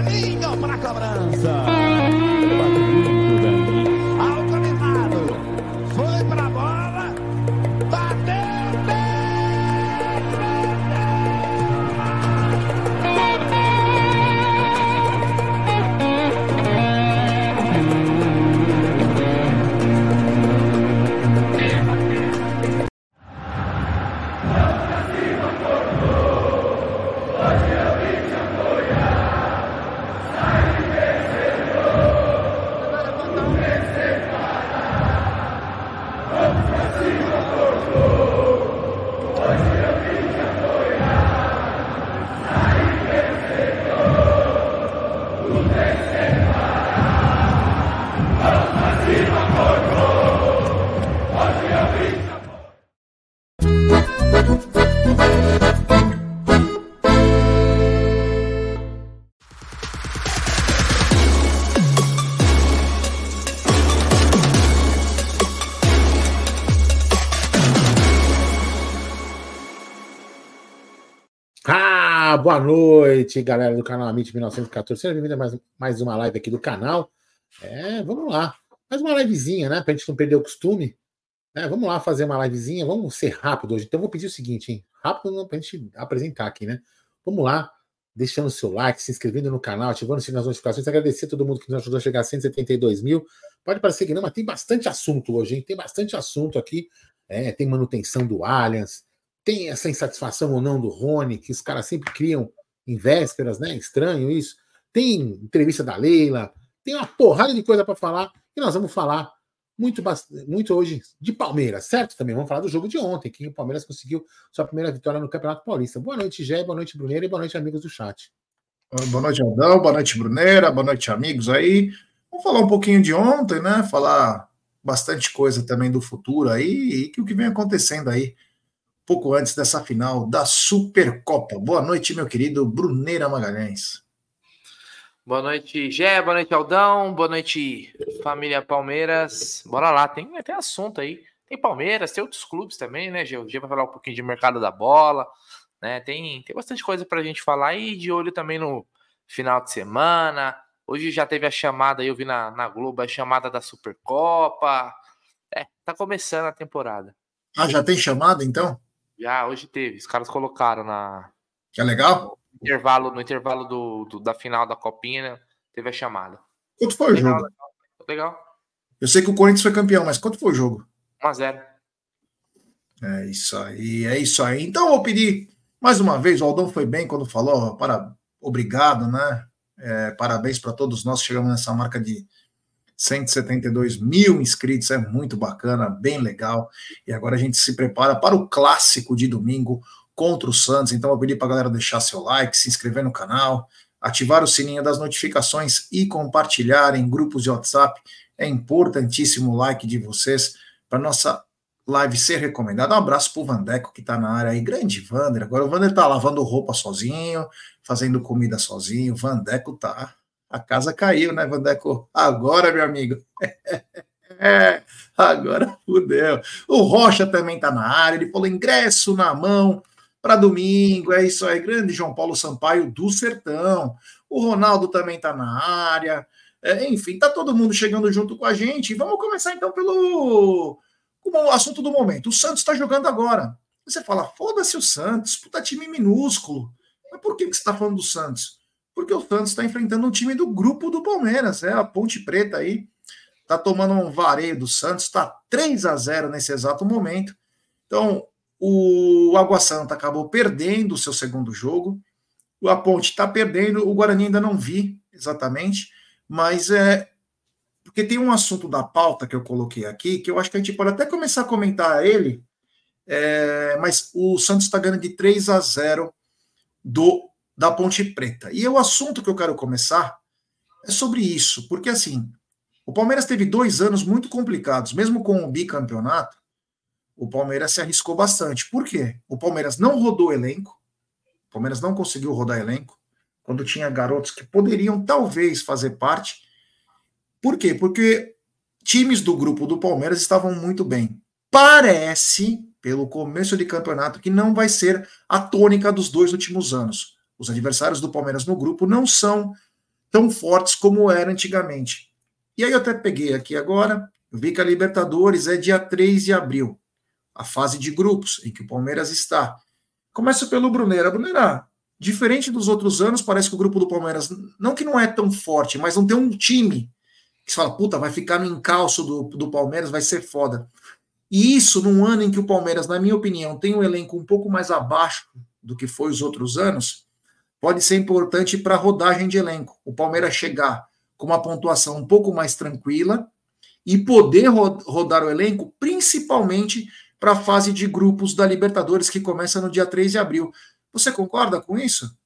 Rogerinho para a cobrança. Noite, galera do canal Amit 1914. Seja bem-vindo a mais, mais uma live aqui do canal. É, vamos lá. Mais uma livezinha, né? Pra gente não perder o costume. É, vamos lá fazer uma livezinha. Vamos ser rápido hoje. Então, eu vou pedir o seguinte, hein? Rápido não, pra gente apresentar aqui, né? Vamos lá, deixando o seu like, se inscrevendo no canal, ativando o sininho das notificações. Agradecer a todo mundo que nos ajudou a chegar a 172 mil. Pode parecer que não, mas tem bastante assunto hoje, hein? Tem bastante assunto aqui. É, tem manutenção do Allianz tem essa insatisfação ou não do Rony, que os caras sempre criam em vésperas, né? Estranho isso. Tem entrevista da Leila, tem uma porrada de coisa para falar e nós vamos falar muito, muito hoje de Palmeiras, certo? Também vamos falar do jogo de ontem, que o Palmeiras conseguiu sua primeira vitória no Campeonato Paulista. Boa noite, Gé, boa noite, Bruneira, e boa noite, amigos do chat. Boa noite, Aldão, boa noite, Bruneira, boa noite, amigos aí. Vamos falar um pouquinho de ontem, né? Falar bastante coisa também do futuro aí e que o que vem acontecendo aí pouco antes dessa final da Supercopa. Boa noite, meu querido Bruneira Magalhães. Boa noite, Gé, boa noite, Aldão, boa noite, família Palmeiras. Bora lá, tem, tem assunto aí. Tem Palmeiras, tem outros clubes também, né, Gê? O Gê vai falar um pouquinho de mercado da bola, né? Tem, tem bastante coisa pra gente falar e de olho também no final de semana. Hoje já teve a chamada, eu vi na, na Globo, a chamada da Supercopa. É, tá começando a temporada. Ah, já tem chamada então? Já, hoje teve. Os caras colocaram na. Que é legal? No intervalo, no intervalo do, do da final da Copinha, teve a chamada. Quanto foi legal, o jogo? Legal, legal. Eu sei que o Corinthians foi campeão, mas quanto foi o jogo? 1x0. É isso aí, é isso aí. Então eu vou pedir mais uma vez, o Aldão foi bem quando falou, para, obrigado, né? É, parabéns para todos nós, chegamos nessa marca de 172 mil inscritos, é muito bacana, bem legal. E agora a gente se prepara para o clássico de domingo contra o Santos. Então eu pedi para a galera deixar seu like, se inscrever no canal, ativar o sininho das notificações e compartilhar em grupos de WhatsApp. É importantíssimo o like de vocês para nossa live ser recomendada. Um abraço para o Vandeco que está na área aí, grande Vander. Agora o Vander está lavando roupa sozinho, fazendo comida sozinho. O Vandeco tá a casa caiu, né, Vandeco? Agora, meu amigo. é, agora fudeu. O Rocha também tá na área, ele falou ingresso na mão para domingo, é isso aí. Grande João Paulo Sampaio do Sertão. O Ronaldo também tá na área. É, enfim, tá todo mundo chegando junto com a gente. Vamos começar então pelo o assunto do momento. O Santos está jogando agora. Você fala, foda-se o Santos, puta time minúsculo. Mas por que, que você está falando do Santos? Porque o Santos está enfrentando um time do grupo do Palmeiras, é a Ponte Preta aí, está tomando um vareio do Santos, está 3 a 0 nesse exato momento. Então, o Água Santa acabou perdendo o seu segundo jogo, a Ponte está perdendo, o Guarani ainda não vi exatamente, mas é porque tem um assunto da pauta que eu coloquei aqui, que eu acho que a gente pode até começar a comentar ele, é, mas o Santos está ganhando de 3 a 0 do da Ponte Preta. E o assunto que eu quero começar é sobre isso, porque assim, o Palmeiras teve dois anos muito complicados, mesmo com o bicampeonato, o Palmeiras se arriscou bastante. Por quê? O Palmeiras não rodou elenco, o Palmeiras não conseguiu rodar elenco, quando tinha garotos que poderiam talvez fazer parte. Por quê? Porque times do grupo do Palmeiras estavam muito bem. Parece, pelo começo de campeonato, que não vai ser a tônica dos dois últimos anos. Os adversários do Palmeiras no grupo não são tão fortes como era antigamente. E aí eu até peguei aqui agora, eu vi que a Libertadores é dia 3 de abril, a fase de grupos em que o Palmeiras está. Começa pelo Brunera. Brunera, diferente dos outros anos, parece que o grupo do Palmeiras, não que não é tão forte, mas não tem um time que você fala, puta, vai ficar no encalço do, do Palmeiras, vai ser foda. E isso num ano em que o Palmeiras, na minha opinião, tem um elenco um pouco mais abaixo do que foi os outros anos, pode ser importante para a rodagem de elenco. O Palmeiras chegar com uma pontuação um pouco mais tranquila e poder rodar o elenco, principalmente para a fase de grupos da Libertadores, que começa no dia 3 de abril. Você concorda com isso?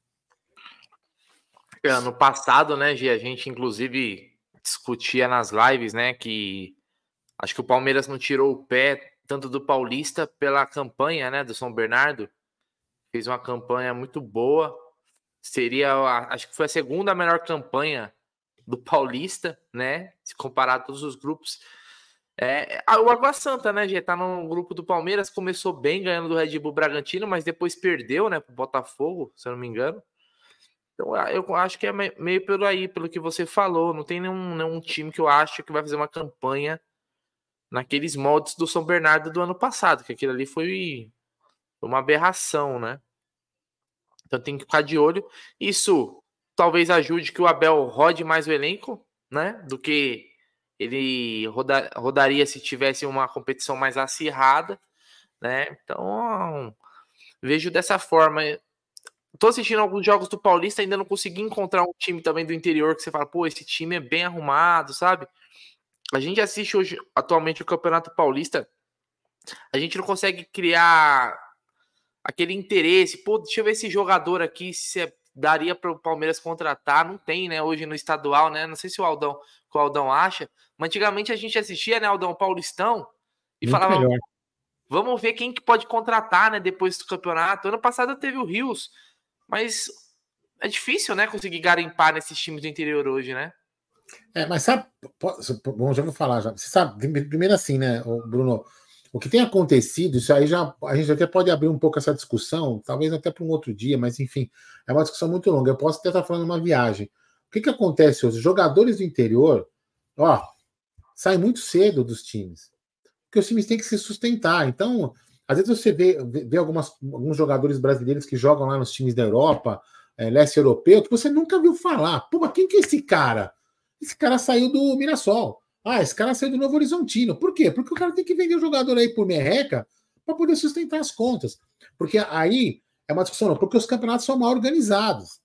Ano passado, né, Gi, a gente inclusive discutia nas lives, né, que acho que o Palmeiras não tirou o pé tanto do Paulista pela campanha, né, do São Bernardo. Fez uma campanha muito boa. Seria, acho que foi a segunda melhor campanha do Paulista, né, se comparar a todos os grupos. É, o Água Santa, né, já tá no grupo do Palmeiras, começou bem ganhando do Red Bull Bragantino, mas depois perdeu, né, pro Botafogo, se eu não me engano. Então, eu acho que é meio pelo aí, pelo que você falou. Não tem nenhum, nenhum time que eu acho que vai fazer uma campanha naqueles moldes do São Bernardo do ano passado, que aquilo ali foi uma aberração, né? Então tem que ficar de olho. Isso talvez ajude que o Abel rode mais o elenco, né? Do que ele roda, rodaria se tivesse uma competição mais acirrada, né? Então vejo dessa forma. Tô assistindo alguns jogos do Paulista, ainda não consegui encontrar um time também do interior que você fala, pô, esse time é bem arrumado, sabe? A gente assiste hoje, atualmente, o Campeonato Paulista, a gente não consegue criar aquele interesse, pô, deixa eu ver esse jogador aqui, se é, daria para o Palmeiras contratar, não tem, né, hoje no estadual, né, não sei se o Aldão, o Aldão acha, mas antigamente a gente assistia, né, Aldão, Paulistão, e Muito falava, melhor. vamos ver quem que pode contratar, né, depois do campeonato, ano passado teve o Rios, mas é difícil, né, conseguir garimpar nesses times do interior hoje, né? É, mas sabe, bom, já vou falar já. Você sabe, primeiro assim, né, Bruno, o que tem acontecido, isso aí já a gente até pode abrir um pouco essa discussão, talvez até para um outro dia, mas enfim, é uma discussão muito longa. Eu posso até estar falando uma viagem. O que, que acontece hoje? Jogadores do interior, ó, saem muito cedo dos times, porque os times têm que se sustentar. Então, às vezes você vê, vê algumas, alguns jogadores brasileiros que jogam lá nos times da Europa, é, leste europeu, que você nunca viu falar. Pô, mas quem que é esse cara? Esse cara saiu do Mirassol. Ah, esse cara saiu do Novo Horizontino. Por quê? Porque o cara tem que vender o jogador aí por merreca para poder sustentar as contas. Porque aí é uma discussão, não, porque os campeonatos são mal organizados.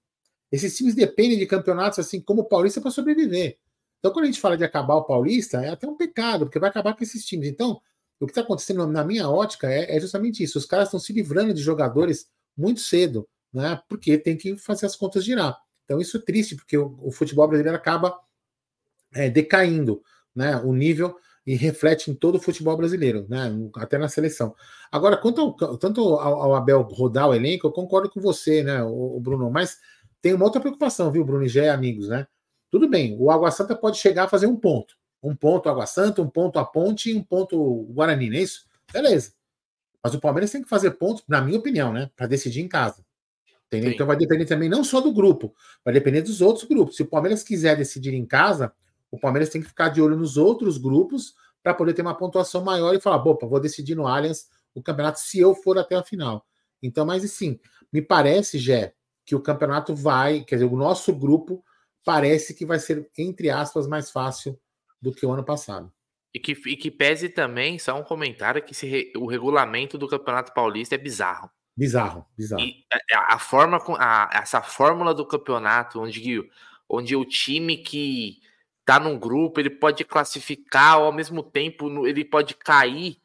Esses times dependem de campeonatos assim como o Paulista para sobreviver. Então, quando a gente fala de acabar o Paulista, é até um pecado, porque vai acabar com esses times. Então, o que está acontecendo na minha ótica é, é, justamente isso. Os caras estão se livrando de jogadores muito cedo, né? Porque tem que fazer as contas girar. Então, isso é triste, porque o, o futebol brasileiro acaba é, decaindo, né? O nível e reflete em todo o futebol brasileiro, né? Até na seleção. Agora, quanto ao, tanto ao, ao Abel rodar o elenco, eu concordo com você, né, o, o Bruno, mas tem uma outra preocupação, viu, Bruno e Gé, amigos, né? Tudo bem, o Água Santa pode chegar a fazer um ponto. Um ponto Água Santa, um ponto a Ponte e um ponto Guarani, não é isso? Beleza. Mas o Palmeiras tem que fazer pontos, na minha opinião, né? Para decidir em casa. Entendeu? Então vai depender também não só do grupo, vai depender dos outros grupos. Se o Palmeiras quiser decidir em casa, o Palmeiras tem que ficar de olho nos outros grupos para poder ter uma pontuação maior e falar, opa, vou decidir no Allianz o campeonato se eu for até a final. Então, mas sim, me parece, Jé, que o campeonato vai, quer dizer, o nosso grupo parece que vai ser, entre aspas, mais fácil do que o ano passado. E que, e que pese também, só um comentário, que re, o regulamento do Campeonato Paulista é bizarro. Bizarro, bizarro. E a, a forma, a, essa fórmula do campeonato, onde, onde o time que tá num grupo, ele pode classificar, ao mesmo tempo ele pode cair.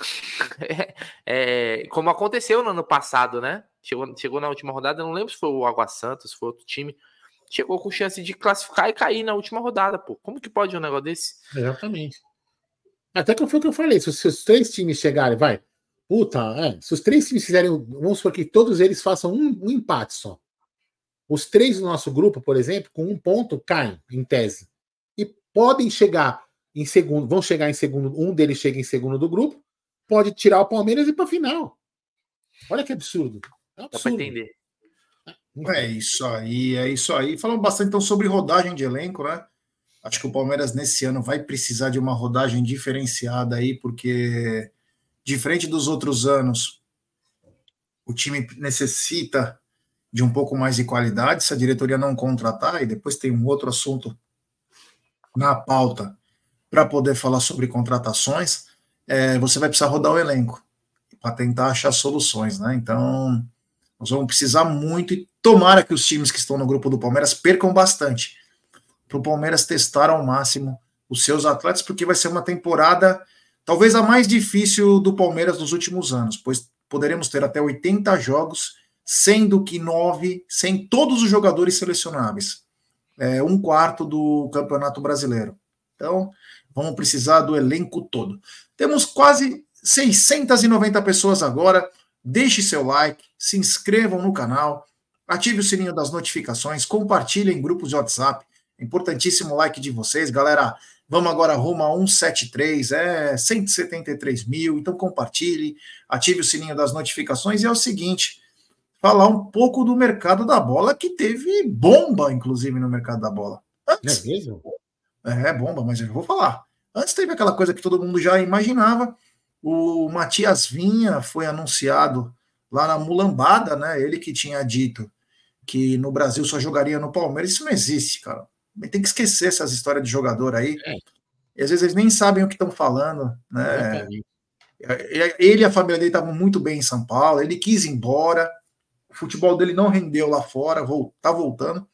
é, é, como aconteceu no ano passado, né? Chegou, chegou na última rodada, não lembro se foi o Água Santa, se foi outro time chegou com chance de classificar e cair na última rodada, pô. Como que pode um negócio desse? Exatamente. Até que foi o que eu falei, se os, se os três times chegarem, vai, puta, é, se os três times fizerem, vamos supor que todos eles façam um, um empate só. Os três do nosso grupo, por exemplo, com um ponto, caem, em tese. Podem chegar em segundo, vão chegar em segundo, um deles chega em segundo do grupo, pode tirar o Palmeiras e ir para final. Olha que absurdo. É absurdo. Dá para entender. É isso aí, é isso aí. Falamos bastante então sobre rodagem de elenco, né? Acho que o Palmeiras nesse ano vai precisar de uma rodagem diferenciada aí, porque diferente dos outros anos, o time necessita de um pouco mais de qualidade se a diretoria não contratar, e depois tem um outro assunto na pauta para poder falar sobre contratações, é, você vai precisar rodar o elenco para tentar achar soluções, né? Então, nós vamos precisar muito e tomara que os times que estão no grupo do Palmeiras percam bastante para o Palmeiras testar ao máximo os seus atletas, porque vai ser uma temporada talvez a mais difícil do Palmeiras nos últimos anos, pois poderemos ter até 80 jogos, sendo que nove sem todos os jogadores selecionáveis. É um quarto do Campeonato Brasileiro. Então, vamos precisar do elenco todo. Temos quase 690 pessoas agora. Deixe seu like, se inscrevam no canal, ative o sininho das notificações, compartilhem em grupos de WhatsApp. Importantíssimo like de vocês, galera. Vamos agora rumo a 173, é 173 mil. Então compartilhe, ative o sininho das notificações. E é o seguinte: falar um pouco do mercado da bola, que teve bomba, inclusive, no mercado da bola. Antes, é mesmo? É, bomba, mas eu vou falar. Antes teve aquela coisa que todo mundo já imaginava. O Matias Vinha foi anunciado lá na Mulambada, né? Ele que tinha dito que no Brasil só jogaria no Palmeiras. Isso não existe, cara tem que esquecer essas histórias de jogador aí. É. E às vezes eles nem sabem o que estão falando, né? Ele e a família dele estavam muito bem em São Paulo, ele quis ir embora, o futebol dele não rendeu lá fora, tá voltando.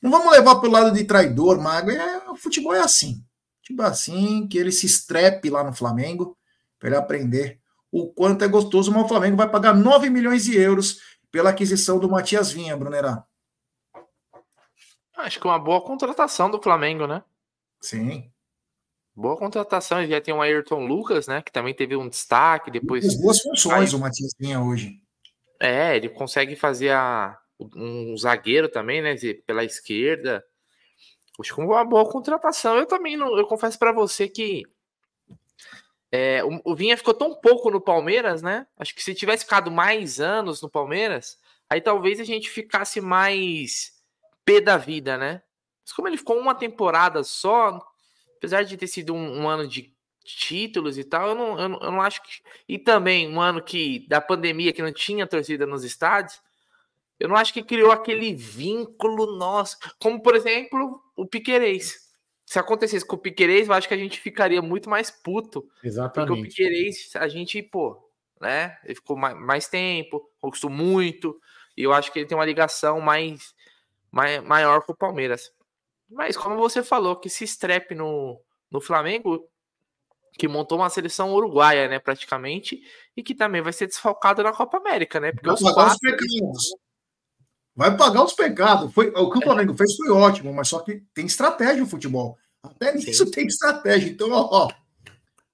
Não vamos levar pelo lado de traidor, mago. É, o futebol é assim. Tipo assim, que ele se estrepe lá no Flamengo para ele aprender o quanto é gostoso, mas o Flamengo vai pagar 9 milhões de euros pela aquisição do Matias Vinha, Brunerá. Acho que uma boa contratação do Flamengo, né? Sim. Boa contratação. Ele já tem o Ayrton Lucas, né? Que também teve um destaque. Depois. As duas funções Aí... o Matias tinha hoje. É, ele consegue fazer a... um zagueiro também, né? Pela esquerda. Acho que uma boa contratação. Eu também não. Eu confesso para você que. É, o, o Vinha ficou tão pouco no Palmeiras, né? Acho que se tivesse ficado mais anos no Palmeiras, aí talvez a gente ficasse mais P da vida, né? Mas como ele ficou uma temporada só, apesar de ter sido um, um ano de títulos e tal, eu não, eu não, eu, não, acho que. E também um ano que da pandemia que não tinha torcida nos estádios, eu não acho que criou aquele vínculo nosso. Como, por exemplo, o Piquerez. Se acontecesse com o Piquerez, eu acho que a gente ficaria muito mais puto. Exatamente. Porque o Piquerez, a gente, pô, né? Ele ficou mais, mais tempo, conquistou muito. E eu acho que ele tem uma ligação mais maior que o Palmeiras. Mas como você falou, que se estrepe no, no Flamengo, que montou uma seleção uruguaia, né, praticamente, e que também vai ser desfalcado na Copa América, né? Porque vai pagar quatro... os pecados. Vai pagar os pecados. Foi, o que o Flamengo fez foi ótimo, mas só que tem estratégia o futebol. Até nisso tem estratégia. Então, ó, ó,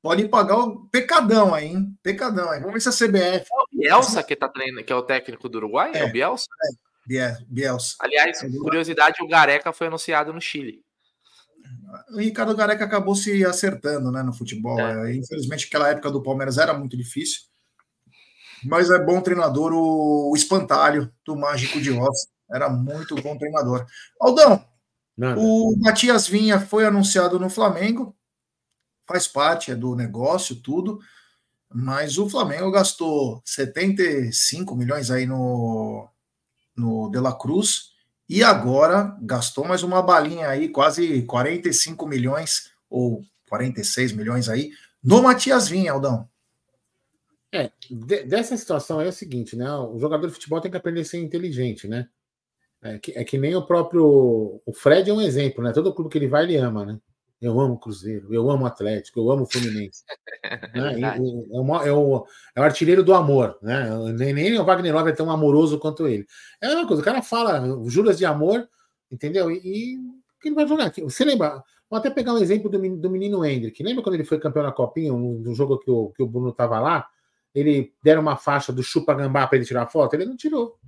pode pagar o pecadão aí, hein? Pecadão aí. Vamos ver se a CBF. É o Bielsa que tá treinando, que é o técnico do Uruguai? É, é o Bielsa? É. Bielsa. Aliás, curiosidade, o Gareca foi anunciado no Chile. O Ricardo Gareca acabou se acertando né, no futebol. É. é. Infelizmente, aquela época do Palmeiras era muito difícil. Mas é bom treinador o, o Espantalho, do Mágico de Oz. Era muito bom treinador. Aldão, Nada. o Matias Vinha foi anunciado no Flamengo. Faz parte é do negócio, tudo. Mas o Flamengo gastou 75 milhões aí no, no De La Cruz e agora gastou mais uma balinha aí, quase 45 milhões ou 46 milhões aí no Matias Vinha, Aldão. É, de, dessa situação é o seguinte, né? O jogador de futebol tem que aprender a ser inteligente, né? É que, é que nem o próprio. O Fred é um exemplo, né? Todo clube que ele vai, ele ama, né? Eu amo o Cruzeiro, eu amo o Atlético, eu amo o Fluminense. né? é, o, é, o, é, o, artilheiro do amor, né? Nem, nem o Wagner Love é tão amoroso quanto ele. É a mesma coisa, o cara fala juras de amor, entendeu? E, e ele vai jogar. Você lembra? Vou até pegar um exemplo do, do menino Hendrick. Lembra quando ele foi campeão na Copinha, no, jogo que o, que o Bruno estava lá? Ele deram uma faixa do chupa gambá para ele tirar foto? Ele não tirou.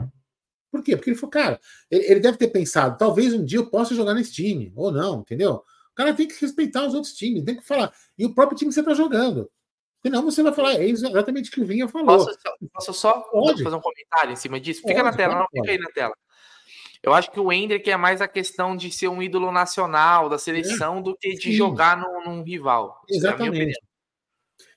Por quê? Porque ele falou, cara, ele, ele deve ter pensado, talvez um dia eu possa jogar nesse time, ou não, entendeu? O cara tem que respeitar os outros times, tem que falar. E o próprio time que você está jogando. Senão você vai falar, é exatamente o que o Vinha falou. Posso, posso só Pode. fazer um comentário em cima disso? Fica Pode, na tela, não, fica aí na tela. Eu acho que o Hendrick é mais a questão de ser um ídolo nacional da seleção é, do que de sim. jogar num, num rival. É Exatamente.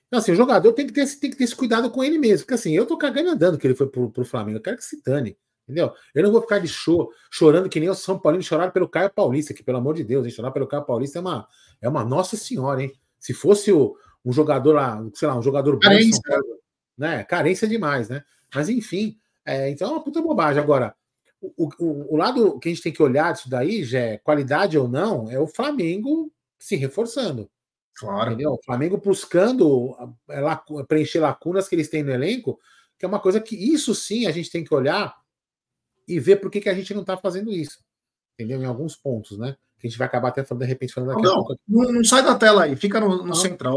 Então, assim, o jogador tem que, ter, tem que ter esse cuidado com ele mesmo. Porque assim, eu tô cagando andando que ele foi pro, pro Flamengo. Eu quero que se dane. Entendeu? Eu não vou ficar de show, chorando que nem o São Paulino chorar pelo Caio Paulista, que pelo amor de Deus, hein? chorar pelo Caio Paulista é uma, é uma nossa senhora, hein? Se fosse o, um jogador lá, sei lá, um jogador Carência. Bom, né? Carência demais, né? Mas enfim, é, então é uma puta bobagem. Agora, o, o, o, lado que a gente tem que olhar disso daí, já é qualidade ou não, é o Flamengo se reforçando. Claro. Entendeu? O Flamengo buscando é, preencher lacunas que eles têm no elenco, que é uma coisa que isso sim a gente tem que olhar e ver por que, que a gente não está fazendo isso. Entendeu? Em alguns pontos, né? Que a gente vai acabar até falando, de repente, falando daqui não, a pouco. Não, não sai da tela aí, fica no, no central.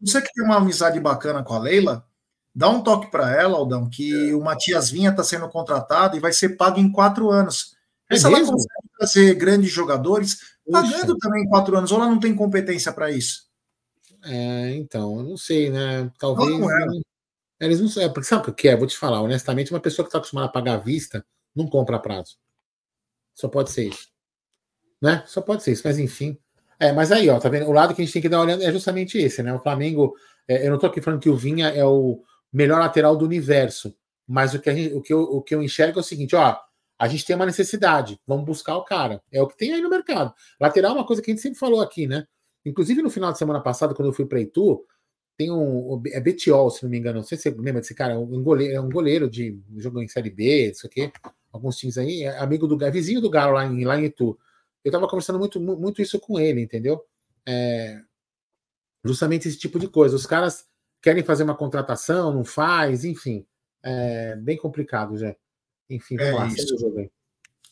Você que tem uma amizade bacana com a Leila, dá um toque para ela, Aldão, que é. o Matias Vinha está sendo contratado e vai ser pago em quatro anos. É Se ela consegue trazer grandes jogadores, pagando também em quatro anos, ou ela não tem competência para isso? É, então, eu não sei, né? Talvez. Não, não eles não sabem, porque sabe o que é? Vou te falar, honestamente, uma pessoa que está acostumada a pagar à vista não compra prazo. Só pode ser isso. Né? Só pode ser isso, mas enfim. É, mas aí, ó, tá vendo? O lado que a gente tem que dar uma olhada é justamente esse, né? O Flamengo, é, eu não tô aqui falando que o Vinha é o melhor lateral do universo, mas o que, gente, o, que eu, o que eu enxergo é o seguinte, ó, a gente tem uma necessidade, vamos buscar o cara. É o que tem aí no mercado. Lateral é uma coisa que a gente sempre falou aqui, né? Inclusive no final de semana passado, quando eu fui para Itu, tem um. É Betiol, se não me engano. Não sei se você lembra desse cara. Um goleiro, é um goleiro de. jogou em Série B, isso aqui. Alguns times aí. É amigo do vizinho do Galo lá em, lá em Itu. Eu tava conversando muito, muito isso com ele, entendeu? É, justamente esse tipo de coisa. Os caras querem fazer uma contratação, não faz, enfim. É bem complicado, já. Enfim, vamos é lá, isso. jogo aí.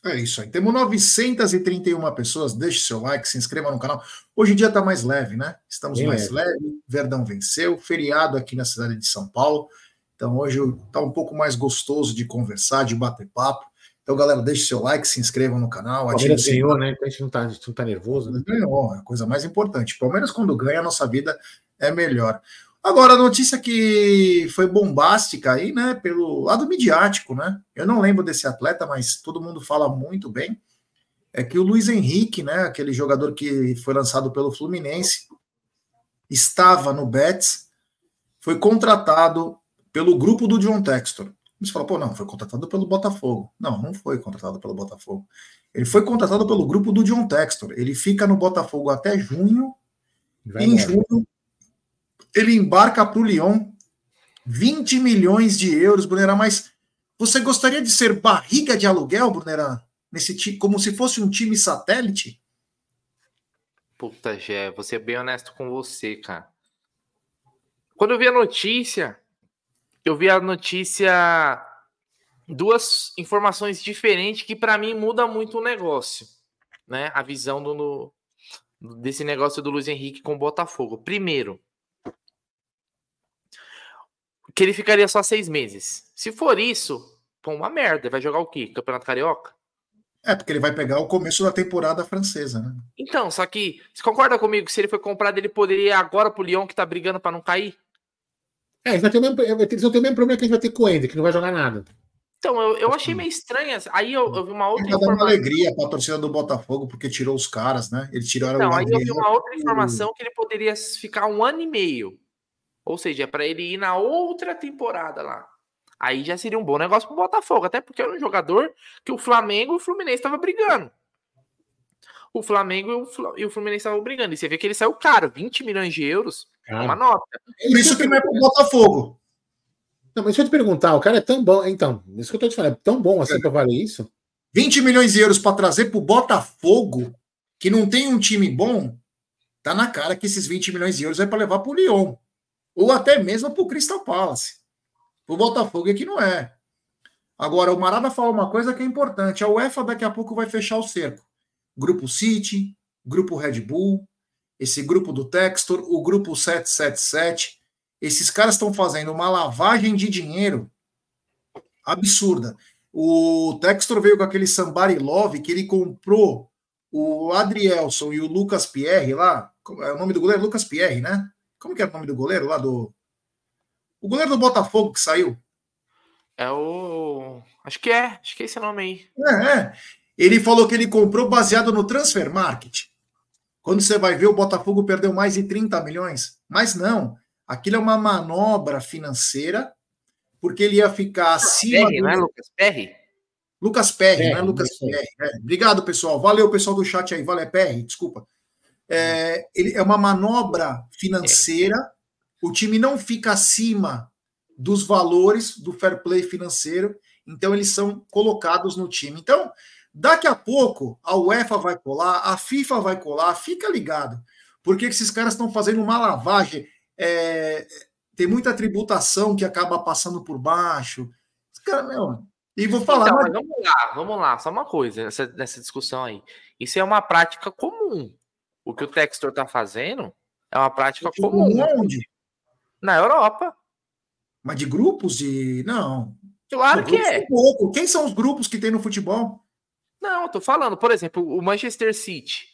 É isso aí. Temos 931 pessoas. Deixe seu like, se inscreva no canal. Hoje em dia está mais leve, né? Estamos Bem mais leve. leve. Verdão venceu. Feriado aqui na cidade de São Paulo. Então hoje está um pouco mais gostoso de conversar, de bater papo. Então, galera, deixe seu like, se inscrevam no canal. Palmeiras ganhou, né? Então a gente não está tá nervoso, né? Ganhou, é a coisa mais importante. Palmeiras, quando ganha, a nossa vida é melhor. Agora, a notícia que foi bombástica aí, né, pelo lado midiático, né? Eu não lembro desse atleta, mas todo mundo fala muito bem. É que o Luiz Henrique, né, aquele jogador que foi lançado pelo Fluminense, estava no Betis, foi contratado pelo grupo do John Textor. Você fala, pô, não, foi contratado pelo Botafogo. Não, não foi contratado pelo Botafogo. Ele foi contratado pelo grupo do John Textor. Ele fica no Botafogo até junho. Vai em junho ele embarca para o Lyon 20 milhões de euros, Brunerá. Mas você gostaria de ser barriga de aluguel, Brunerá? Nesse como se fosse um time satélite? Puta, Gé, vou ser bem honesto com você, cara. Quando eu vi a notícia, eu vi a notícia duas informações diferentes que para mim muda muito o negócio, né? A visão do, desse negócio do Luiz Henrique com o Botafogo. Primeiro, que ele ficaria só seis meses. Se for isso, pô, uma merda. Vai jogar o quê? Campeonato Carioca? É, porque ele vai pegar o começo da temporada francesa, né? Então, só que você concorda comigo que se ele foi comprado, ele poderia ir agora pro Lyon que tá brigando para não cair? É, eles vão ter o mesmo, eles vão ter o mesmo problema que a gente vai ter com o Ender, que não vai jogar nada. Então, eu, eu achei meio estranho. Aí eu, eu vi uma outra tá informação. alegria para a torcida do Botafogo, porque tirou os caras, né? Eles tiraram então, o aí eu vi uma outra informação que ele poderia ficar um ano e meio ou seja, é para ele ir na outra temporada lá. Aí já seria um bom negócio pro Botafogo, até porque era um jogador que o Flamengo e o Fluminense estavam brigando. O Flamengo e o Fluminense estavam brigando. E você vê que ele saiu caro, 20 milhões de euros, é uma nota. Por isso que não é pro Botafogo. Não, mas deixa eu te perguntar, o cara é tão bom. Então, isso que eu tô te falando, é tão bom assim é. para valer isso? 20 milhões de euros para trazer pro Botafogo, que não tem um time bom, tá na cara que esses 20 milhões de euros é para levar pro Lyon ou até mesmo para o Crystal Palace. Para o Botafogo é que não é. Agora, o Marada fala uma coisa que é importante: a UEFA daqui a pouco vai fechar o cerco. Grupo City, Grupo Red Bull, esse grupo do Textor, o grupo 777. Esses caras estão fazendo uma lavagem de dinheiro absurda. O Textor veio com aquele Somebody Love que ele comprou o Adrielson e o Lucas Pierre lá. É o nome do goleiro? Lucas Pierre, né? Como que é o nome do goleiro lá do. O goleiro do Botafogo que saiu? É o. Acho que é, acho que é esse nome aí. É, é. Ele falou que ele comprou baseado no transfer market. Quando você vai ver, o Botafogo perdeu mais de 30 milhões. Mas não, aquilo é uma manobra financeira, porque ele ia ficar acima. Perry, do... não é Lucas Perry? Lucas Perry, não é Lucas Perry. É. Obrigado, pessoal. Valeu, pessoal do chat aí. Valeu, Perry, desculpa. É, ele, é uma manobra financeira. O time não fica acima dos valores do fair play financeiro, então eles são colocados no time. Então, Daqui a pouco a UEFA vai colar, a FIFA vai colar, fica ligado, porque esses caras estão fazendo uma lavagem. É, tem muita tributação que acaba passando por baixo. Cara, meu, e vou falar. Então, mas... Vamos lá, vamos lá, só uma coisa nessa, nessa discussão aí. Isso é uma prática comum. O que o Textor está fazendo é uma prática comum. Onde? Na Europa. Mas de grupos de. Não. Claro que é. Pouco. Quem são os grupos que tem no futebol? Não, tô falando, por exemplo, o Manchester City.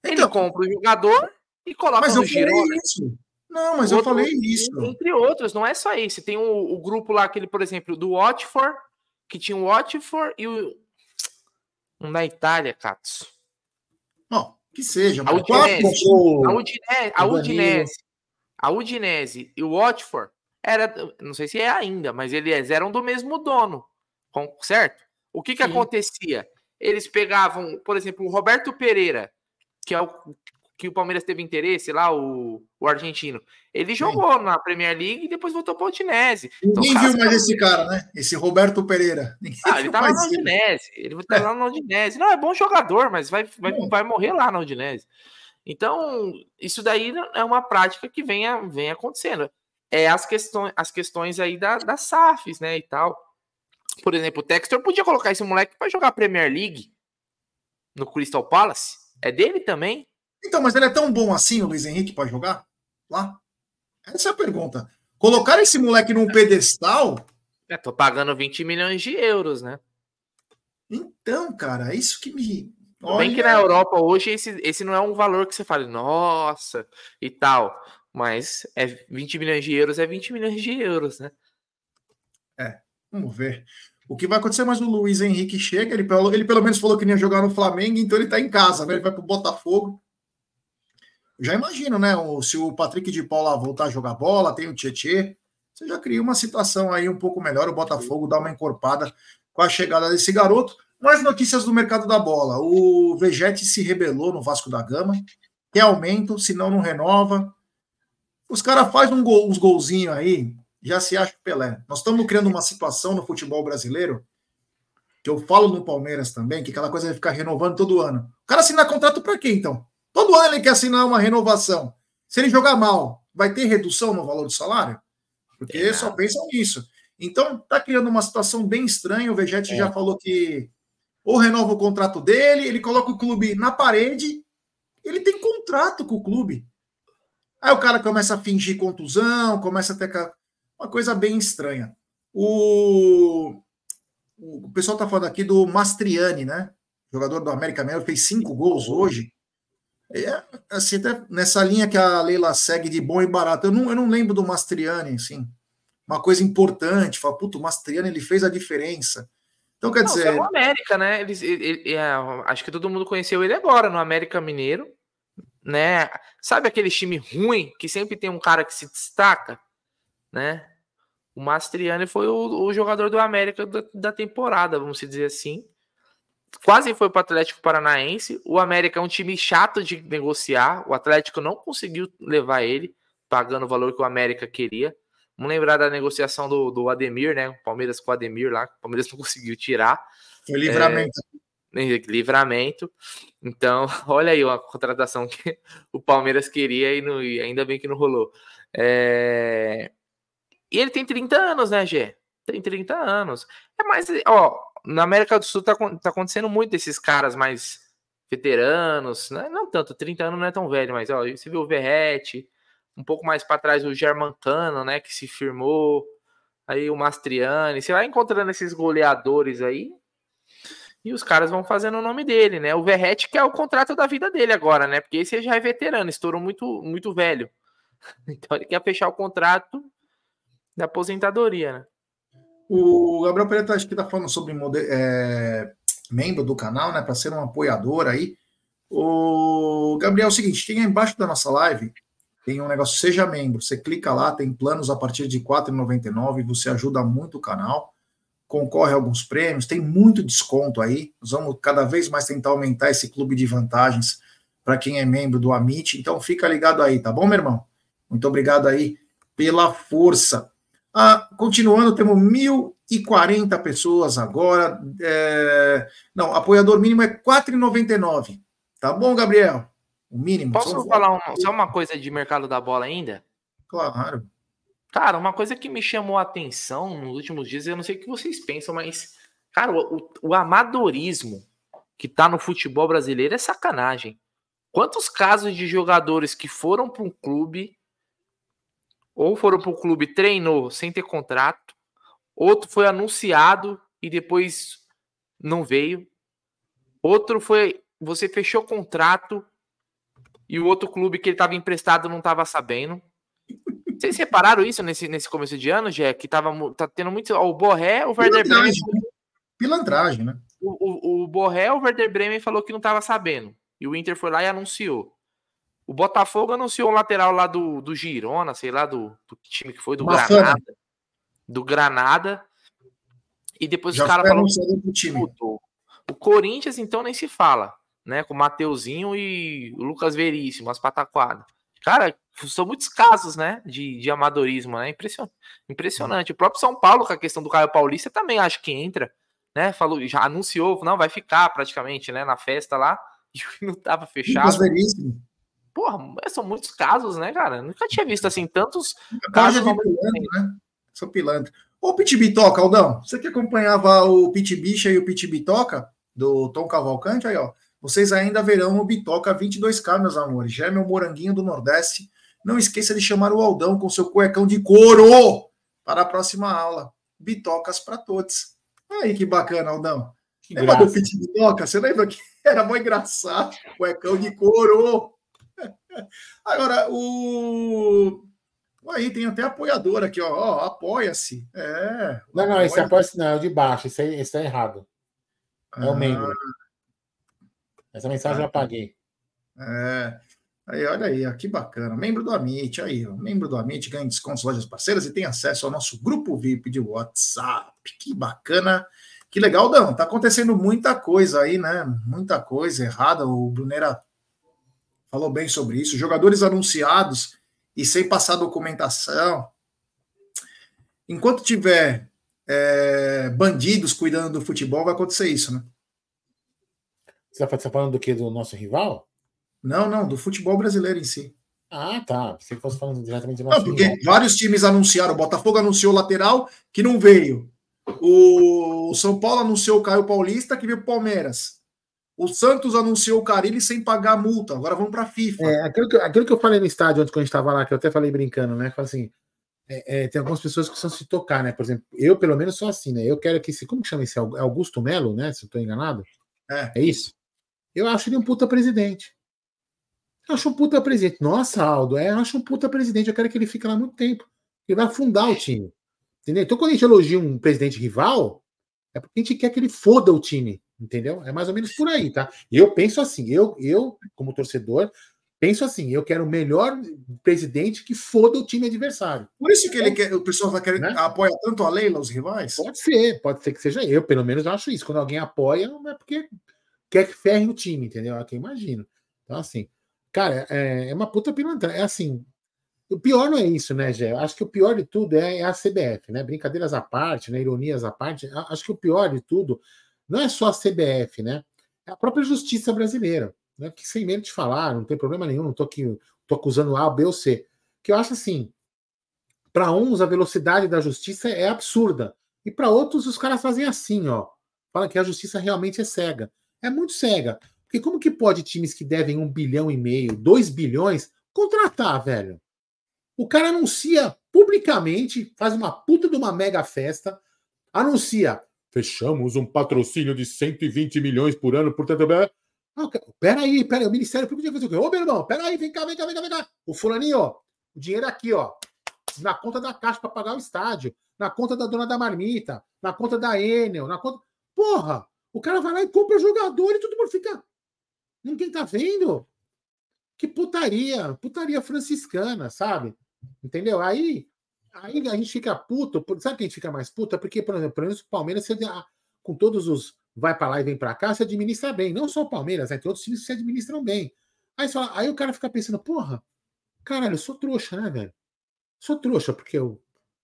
Então, ele compra o jogador e coloca mas no Girona. Isso. Não, mas Outro, eu falei isso. Entre outros, não é só esse. Tem o, o, grupo lá, aquele, por exemplo, do Watford, que tinha o Watford e o. Um da Itália. Não, que seja. A Udinese, a Udinese, a Udinese, a Udinese e o Watford era, não sei se é ainda, mas eles eram do mesmo dono, certo? O que que Sim. acontecia? Eles pegavam, por exemplo, o Roberto Pereira, que é o que o Palmeiras teve interesse lá, o, o argentino. Ele jogou Sim. na Premier League e depois voltou para o Udinese. Então, Ninguém viu mais esse cara, né? Esse Roberto Pereira. Ninguém ah, ele tá lá na Udinese. Ele tá é. lá na Udinese. Não, é bom jogador, mas vai, vai, vai morrer lá na Udinese. Então, isso daí é uma prática que vem, vem acontecendo. É as questões, as questões aí da, das SAFs, né, e tal. Por exemplo, o Textor podia colocar esse moleque para jogar Premier League no Crystal Palace. É dele também. Então, mas ele é tão bom assim, o Luiz Henrique, para jogar lá? Essa é a pergunta. Colocar esse moleque num pedestal. É, tô pagando 20 milhões de euros, né? Então, cara, é isso que me. Olha... Bem que na Europa hoje esse, esse não é um valor que você fala, nossa, e tal. Mas é 20 milhões de euros é 20 milhões de euros, né? É, vamos ver. O que vai acontecer mais o Luiz Henrique chega, ele, ele pelo menos falou que ia jogar no Flamengo, então ele está em casa, né? Ele vai para o Botafogo. Já imagino, né? O, se o Patrick de Paula voltar a jogar bola, tem o Tietê, você já cria uma situação aí um pouco melhor. O Botafogo dá uma encorpada com a chegada desse garoto. Mais notícias do mercado da bola. O Vegete se rebelou no Vasco da Gama. Quer aumento, senão não renova. Os caras fazem um gol, uns golzinhos aí já se acha Pelé. Nós estamos criando uma situação no futebol brasileiro, que eu falo no Palmeiras também, que aquela coisa de ficar renovando todo ano. O cara assinar contrato para quê, então? Todo ano ele quer assinar uma renovação. Se ele jogar mal, vai ter redução no valor do salário? Porque só pensam nisso. Então, está criando uma situação bem estranha. O Vegete é. já falou que ou renova o contrato dele, ele coloca o clube na parede, ele tem contrato com o clube. Aí o cara começa a fingir contusão, começa a ter uma coisa bem estranha. O, o pessoal está falando aqui do Mastriani, né? Jogador do América Mineiro, fez cinco gols hoje. É, assim, até nessa linha que a Leila segue de bom e barato. Eu não, eu não lembro do Mastriani, assim. Uma coisa importante. Fala, puto, o Mastriani ele fez a diferença. Então, quer não, dizer. É o América, né? Ele, ele, ele, é, acho que todo mundo conheceu ele agora no América Mineiro, né? Sabe aquele time ruim que sempre tem um cara que se destaca, né? O Mastriani foi o, o jogador do América da, da, temporada, vamos dizer assim. Quase foi para o Atlético Paranaense. O América é um time chato de negociar. O Atlético não conseguiu levar ele, pagando o valor que o América queria. Vamos lembrar da negociação do, do Ademir, né? O Palmeiras com o Ademir lá. O Palmeiras não conseguiu tirar. Foi livramento. É, livramento. Então, olha aí uma contratação que o Palmeiras queria e, não, e ainda bem que não rolou. É... E ele tem 30 anos, né, Gê? Tem 30 anos. É mais, ó, na América do Sul tá, tá acontecendo muito desses caras mais veteranos, né? Não tanto, 30 anos não é tão velho, mas ó, você viu o Verrete, um pouco mais para trás o Germancano, né, que se firmou, aí o Mastriani, você vai encontrando esses goleadores aí, e os caras vão fazendo o nome dele, né? O Verrete que é o contrato da vida dele agora, né? Porque esse já é veterano, estourou muito muito velho. Então ele quer fechar o contrato da aposentadoria, né? O Gabriel Pereira acho que está falando sobre é, membro do canal, né? Para ser um apoiador aí. O Gabriel, é o seguinte, tem aí embaixo da nossa live, tem um negócio, seja membro. Você clica lá, tem planos a partir de R$ 4,99, você ajuda muito o canal, concorre a alguns prêmios, tem muito desconto aí. Nós vamos cada vez mais tentar aumentar esse clube de vantagens para quem é membro do Amit. Então fica ligado aí, tá bom, meu irmão? Muito obrigado aí pela força. Ah, continuando, temos 1.040 pessoas agora. É... Não, apoiador mínimo é R$ 4,99. Tá bom, Gabriel? O mínimo. Posso falar uma, só uma coisa de mercado da bola ainda? Claro. Cara, uma coisa que me chamou a atenção nos últimos dias, eu não sei o que vocês pensam, mas, cara, o, o amadorismo que tá no futebol brasileiro é sacanagem. Quantos casos de jogadores que foram para um clube, ou foram para o clube, treinou sem ter contrato, outro foi anunciado e depois não veio, outro foi você fechou contrato e o outro clube que ele estava emprestado não estava sabendo. Vocês repararam isso nesse, nesse começo de ano, Jé? Que tava tá tendo muito. o Borré, o Werder Bremen. Pilantragem, né? O, o, o Borré, o Werder Bremen falou que não estava sabendo. E o Inter foi lá e anunciou. O Botafogo anunciou o lateral lá do, do Girona, sei lá, do, do time que foi, do. Granada. Do Granada. E depois Já os caras falaram que mudou. O Corinthians, então, nem se fala, né? Com o Mateuzinho e o Lucas Veríssimo, as pataquadas. Cara, são muitos casos, né? De, de amadorismo, né? Impressionante. Impressionante. O próprio São Paulo, com a questão do Caio Paulista, também acho que entra, né? Falou, já anunciou, não, vai ficar praticamente, né? Na festa lá, e não tava fechado. Lucas Veríssimo. Porra, são muitos casos, né, cara? Nunca tinha visto assim tantos casos. Pilantra, né? Sou pilantra. Ô, Pit Bitoca, Aldão, você que acompanhava o Pit Bicha e o Pit Bitoca, do Tom Cavalcante, aí, ó. Vocês ainda verão o Bitoca 22K, meus amores. Já é meu moranguinho do Nordeste. Não esqueça de chamar o Aldão com seu cuecão de couro para a próxima aula. Bitocas para todos. Aí que bacana, Aldão. Que lembra graça. do Pit Bitoca? Você lembra que era muito engraçado? Cuecão de couro. Agora, o Aí tem até apoiador aqui, ó. ó Apoia-se. É. Não, não, esse apoia-se não, é o de baixo. Esse, aí, esse é errado. É ah. o membro. Essa mensagem ah. eu apaguei. É. Aí, olha aí, ó, que bacana. Membro do Amit, aí, ó. Membro do Amit ganha descontos lojas parceiras e tem acesso ao nosso grupo VIP de WhatsApp. Que bacana. Que legal, Dão. Tá acontecendo muita coisa aí, né? Muita coisa errada. O Brunera falou bem sobre isso. Jogadores anunciados e sem passar documentação. Enquanto tiver é, bandidos cuidando do futebol, vai acontecer isso, né? Você está falando do que? Do nosso rival? Não, não, do futebol brasileiro em si. Ah, tá. Você fosse falando diretamente do nosso Não, porque rival. vários times anunciaram. O Botafogo anunciou o lateral que não veio. O São Paulo anunciou o Caio Paulista que veio o Palmeiras. O Santos anunciou o Carilli sem pagar multa. Agora vamos para a FIFA. É, aquilo, que, aquilo que eu falei no estádio antes, quando a gente estava lá, que eu até falei brincando, né? Falei assim: é, é, tem algumas pessoas que precisam se tocar, né? Por exemplo, eu, pelo menos, sou assim, né? Eu quero que esse. Como que chama esse? Augusto Melo, né? Se eu estou enganado. É. é isso? Eu acho ele um puta presidente. Eu acho um puta presidente. Nossa, Aldo, é, eu acho um puta presidente. Eu quero que ele fique lá muito tempo. Ele vai afundar o time. Entendeu? Então, quando a gente elogia um presidente rival, é porque a gente quer que ele foda o time. Entendeu? É mais ou menos por aí, tá? Eu penso assim, eu, eu como torcedor, penso assim, eu quero o melhor presidente que foda o time adversário. Por isso que ele quer, o pessoal vai querer né? apoia tanto a Leila, os rivais? Pode ser, pode ser que seja eu, pelo menos eu acho isso. Quando alguém apoia, não é porque quer que ferre o time, entendeu? É o que eu imagino. Então, assim, cara, é, é uma puta pilantra. É assim, o pior não é isso, né, Gé? Acho que o pior de tudo é, é a CBF, né? Brincadeiras à parte, né? Ironias à parte. Acho que o pior de tudo não é só a CBF, né? É a própria justiça brasileira, né? Que sem medo de falar, não tem problema nenhum, não tô aqui, tô acusando A, B ou C. Que eu acho assim, para uns a velocidade da justiça é absurda e para outros os caras fazem assim, ó. Fala que a justiça realmente é cega. É muito cega. Porque como que pode times que devem um bilhão e meio, dois bilhões, contratar, velho? O cara anuncia publicamente, faz uma puta de uma mega festa, anuncia Fechamos um patrocínio de 120 milhões por ano, portanto. Ah, peraí, peraí, o Ministério Público tinha fazer o quê? Ô, meu irmão, peraí, vem cá, vem cá, vem cá, vem cá. O fulaninho, ó, o dinheiro aqui, ó, na conta da Caixa para pagar o estádio, na conta da dona da marmita, na conta da Enel, na conta. Porra! O cara vai lá e compra jogador e todo mundo fica. Ninguém tá vendo? Que putaria, putaria franciscana, sabe? Entendeu? Aí, aí a gente fica puto. Sabe que a gente fica mais puta? Porque, por exemplo, o Palmeiras, você, com todos os vai para lá e vem para cá, se administra bem. Não só o Palmeiras, né? tem outros times que se administram bem. Aí, fala, aí o cara fica pensando, porra, caralho, eu sou trouxa, né, velho? Sou trouxa, porque eu,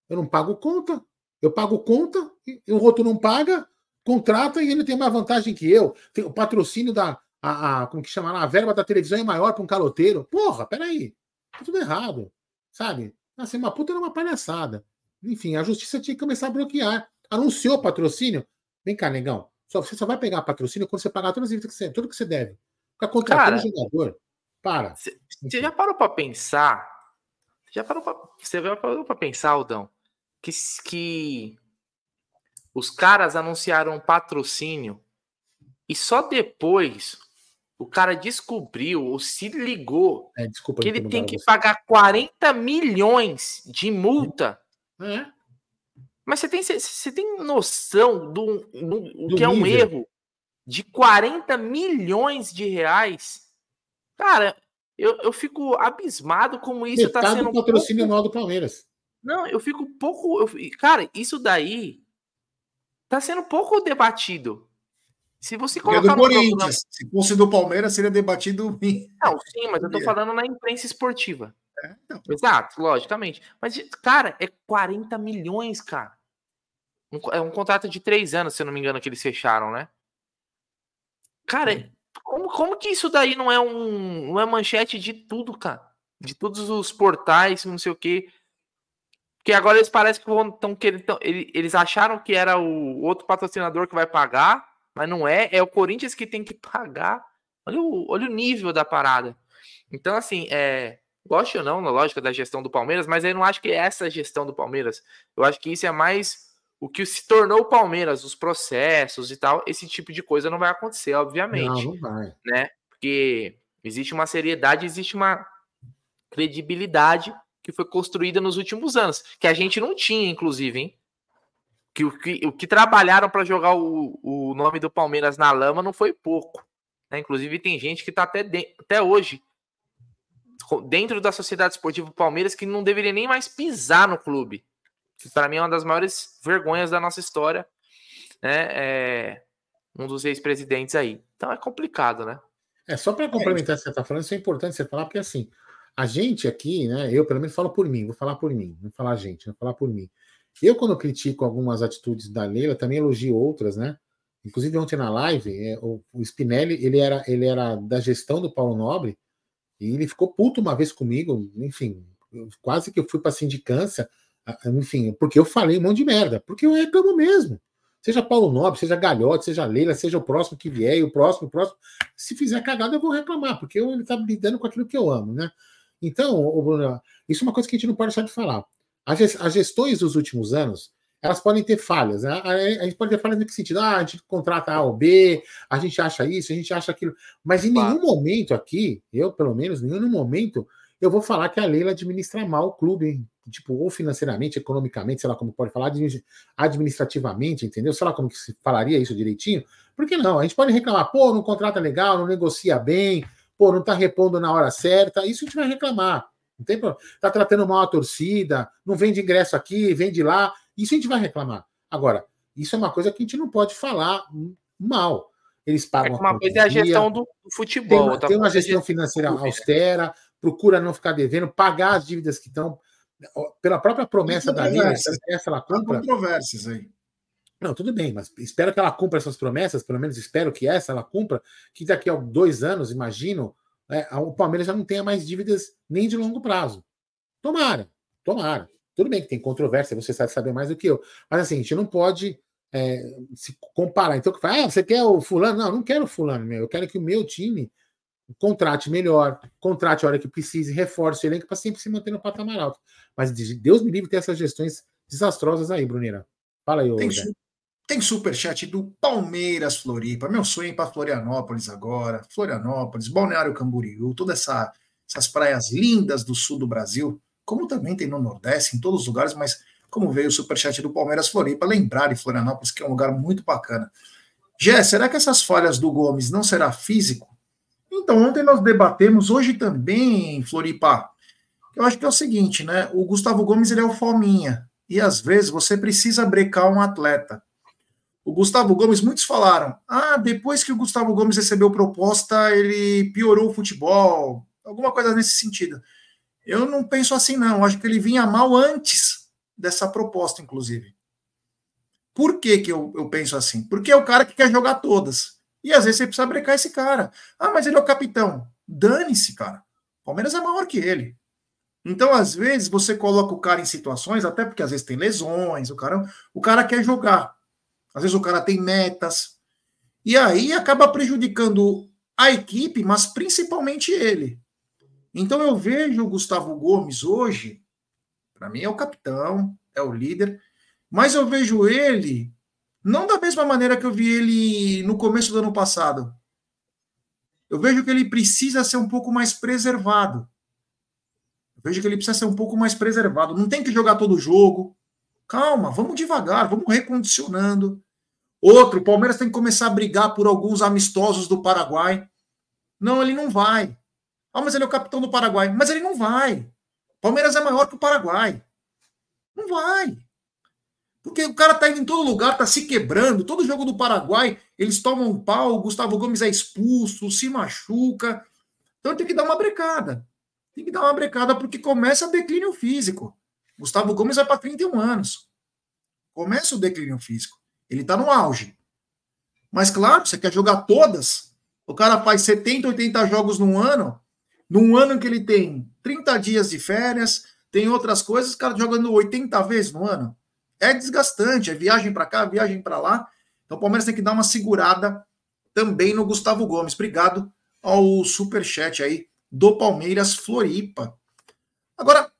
eu não pago conta, eu pago conta, e o outro não paga, contrata e ele tem mais vantagem que eu. Tem o patrocínio da. A, a como que chama lá? A verba da televisão é maior para um caloteiro. Porra, peraí. Tá tudo errado. Sabe? Assim, uma puta era uma palhaçada. Enfim, a justiça tinha que começar a bloquear. Anunciou patrocínio. Vem cá, negão. Só, você só vai pegar patrocínio quando você pagar todas as que você, tudo que você deve. Ficar contratando Cara, jogador. Para. Você já parou para pensar? Já parou pra, você já parou para pensar, Aldão? Que, que os caras anunciaram patrocínio e só depois o cara descobriu ou se ligou é, desculpa, que ele tem que você. pagar 40 milhões de multa. É. Mas você tem, você tem noção do, do, do que é um erro de 40 milhões de reais? Cara, eu, eu fico abismado como isso está sendo. patrocínio pouco... anual do Palmeiras. Não, eu fico pouco. Eu, cara, isso daí tá sendo pouco debatido. Se você colocar. É do Corinthians. Se fosse do Palmeiras, seria debatido. Não, sim, mas eu tô falando na imprensa esportiva. É, Exato, logicamente. Mas, cara, é 40 milhões, cara. Um, é um contrato de três anos, se eu não me engano, que eles fecharam, né? Cara, como, como que isso daí não é um não é manchete de tudo, cara? De todos os portais, não sei o quê. Porque agora eles parecem que vão tão querendo. Eles acharam que era o outro patrocinador que vai pagar, mas não é. É o Corinthians que tem que pagar. Olha o, olha o nível da parada. Então, assim, é, gosto ou não, na lógica da gestão do Palmeiras, mas eu não acho que é essa gestão do Palmeiras. Eu acho que isso é mais o que se tornou o Palmeiras, os processos e tal. Esse tipo de coisa não vai acontecer, obviamente. Não, não vai. Né? Porque existe uma seriedade, existe uma credibilidade que foi construída nos últimos anos, que a gente não tinha, inclusive, hein? Que o que, o que trabalharam para jogar o, o nome do Palmeiras na lama não foi pouco. Né? Inclusive, tem gente que está até, de, até hoje dentro da Sociedade Esportiva Palmeiras que não deveria nem mais pisar no clube. Que para mim é uma das maiores vergonhas da nossa história, né? É um dos ex-presidentes aí. Então é complicado, né? É só para complementar o que você está falando, isso é importante você falar, porque assim, a gente aqui, né? Eu pelo menos falo por mim, vou falar por mim, não falar a gente, vou falar por mim. Eu, quando critico algumas atitudes da Leila, também elogio outras, né? Inclusive, ontem na live, é, o, Spinelli, ele era, ele era da gestão do Paulo Nobre, e ele ficou puto uma vez comigo, enfim, quase que eu fui para sindicância, enfim, porque eu falei um monte de merda, porque eu reclamo mesmo. Seja Paulo Nobre, seja Galhote, seja Leila, seja o próximo que vier, e o próximo, o próximo. Se fizer cagada, eu vou reclamar, porque ele está lidando com aquilo que eu amo, né? Então, Bruno, isso é uma coisa que a gente não pode deixar de falar. As gestões dos últimos anos, elas podem ter falhas. Né? A gente pode ter falhas no que sentido? Ah, a gente contrata A ou B, a gente acha isso, a gente acha aquilo. Mas em nenhum momento aqui, eu pelo menos, em nenhum momento, eu vou falar que a Leila administra mal o clube, hein? tipo, ou financeiramente, economicamente, sei lá como pode falar, administrativamente, entendeu? Sei lá como que se falaria isso direitinho. Por que não? A gente pode reclamar, pô, não contrata legal, não negocia bem, pô, não tá repondo na hora certa, isso a gente vai reclamar. Não tem problema. Tá tratando mal a torcida, não vende ingresso aqui, vende lá, isso a gente vai reclamar. Agora, isso é uma coisa que a gente não pode falar mal. Eles pagam. É uma coisa é a gestão do, futebol. Tem uma, tem uma gestão financeira austera, procura não ficar devendo, pagar as dívidas que estão. Pela própria promessa da Lina, essa ela compra. Controvérsias aí. Não, tudo bem, mas espero que ela cumpra essas promessas, pelo menos espero que essa ela cumpra, que daqui a dois anos, imagino, é, o Palmeiras já não tenha mais dívidas nem de longo prazo. Tomara, tomara. Tudo bem que tem controvérsia, você sabe saber mais do que eu. Mas assim, a gente não pode é, se comparar. Então, ah, você quer o fulano? Não, não quero o fulano, meu. Eu quero que o meu time contrate melhor, contrate a hora que precise, reforce o elenco para sempre se manter no patamar alto. Mas Deus me livre ter essas gestões desastrosas aí, Brunira. Fala aí, tem, tem superchat do Palmeiras Floripa. Meu sonho é para Florianópolis agora. Florianópolis, Balneário Camboriú, todas essa, essas praias lindas do sul do Brasil, como também tem no Nordeste, em todos os lugares, mas como veio o superchat do Palmeiras Floripa, lembrar de Florianópolis, que é um lugar muito bacana. Gé, será que essas falhas do Gomes não será físico? Então, ontem nós debatemos, hoje também, Floripa. Eu acho que é o seguinte, né? O Gustavo Gomes ele é o fominha. E às vezes você precisa brecar um atleta. O Gustavo Gomes, muitos falaram: ah, depois que o Gustavo Gomes recebeu proposta, ele piorou o futebol, alguma coisa nesse sentido. Eu não penso assim, não. Acho que ele vinha mal antes dessa proposta, inclusive. Por que, que eu, eu penso assim? Porque é o cara que quer jogar todas. E às vezes você precisa brecar esse cara. Ah, mas ele é o capitão. Dane-se, cara. O Palmeiras é maior que ele. Então, às vezes, você coloca o cara em situações, até porque às vezes tem lesões, o cara, o cara quer jogar. Às vezes o cara tem metas. E aí acaba prejudicando a equipe, mas principalmente ele. Então eu vejo o Gustavo Gomes hoje, para mim é o capitão, é o líder, mas eu vejo ele não da mesma maneira que eu vi ele no começo do ano passado. Eu vejo que ele precisa ser um pouco mais preservado. Eu vejo que ele precisa ser um pouco mais preservado. Não tem que jogar todo o jogo. Calma, vamos devagar, vamos recondicionando. Outro, o Palmeiras tem que começar a brigar por alguns amistosos do Paraguai. Não, ele não vai. Ah, mas ele é o capitão do Paraguai. Mas ele não vai. Palmeiras é maior que o Paraguai. Não vai. Porque o cara tá indo em todo lugar, tá se quebrando. Todo jogo do Paraguai, eles tomam um pau, o Gustavo Gomes é expulso, se machuca. Então tem que dar uma brecada. Tem que dar uma brecada porque começa o declínio físico. Gustavo Gomes vai para 31 anos. Começa o declínio físico. Ele tá no auge. Mas claro, você quer jogar todas. O cara faz 70, 80 jogos num ano. Num ano que ele tem 30 dias de férias, tem outras coisas, o cara jogando 80 vezes no ano é desgastante, é viagem para cá, viagem para lá. Então o Palmeiras tem que dar uma segurada também no Gustavo Gomes. Obrigado ao super chat aí do Palmeiras Floripa. Agora,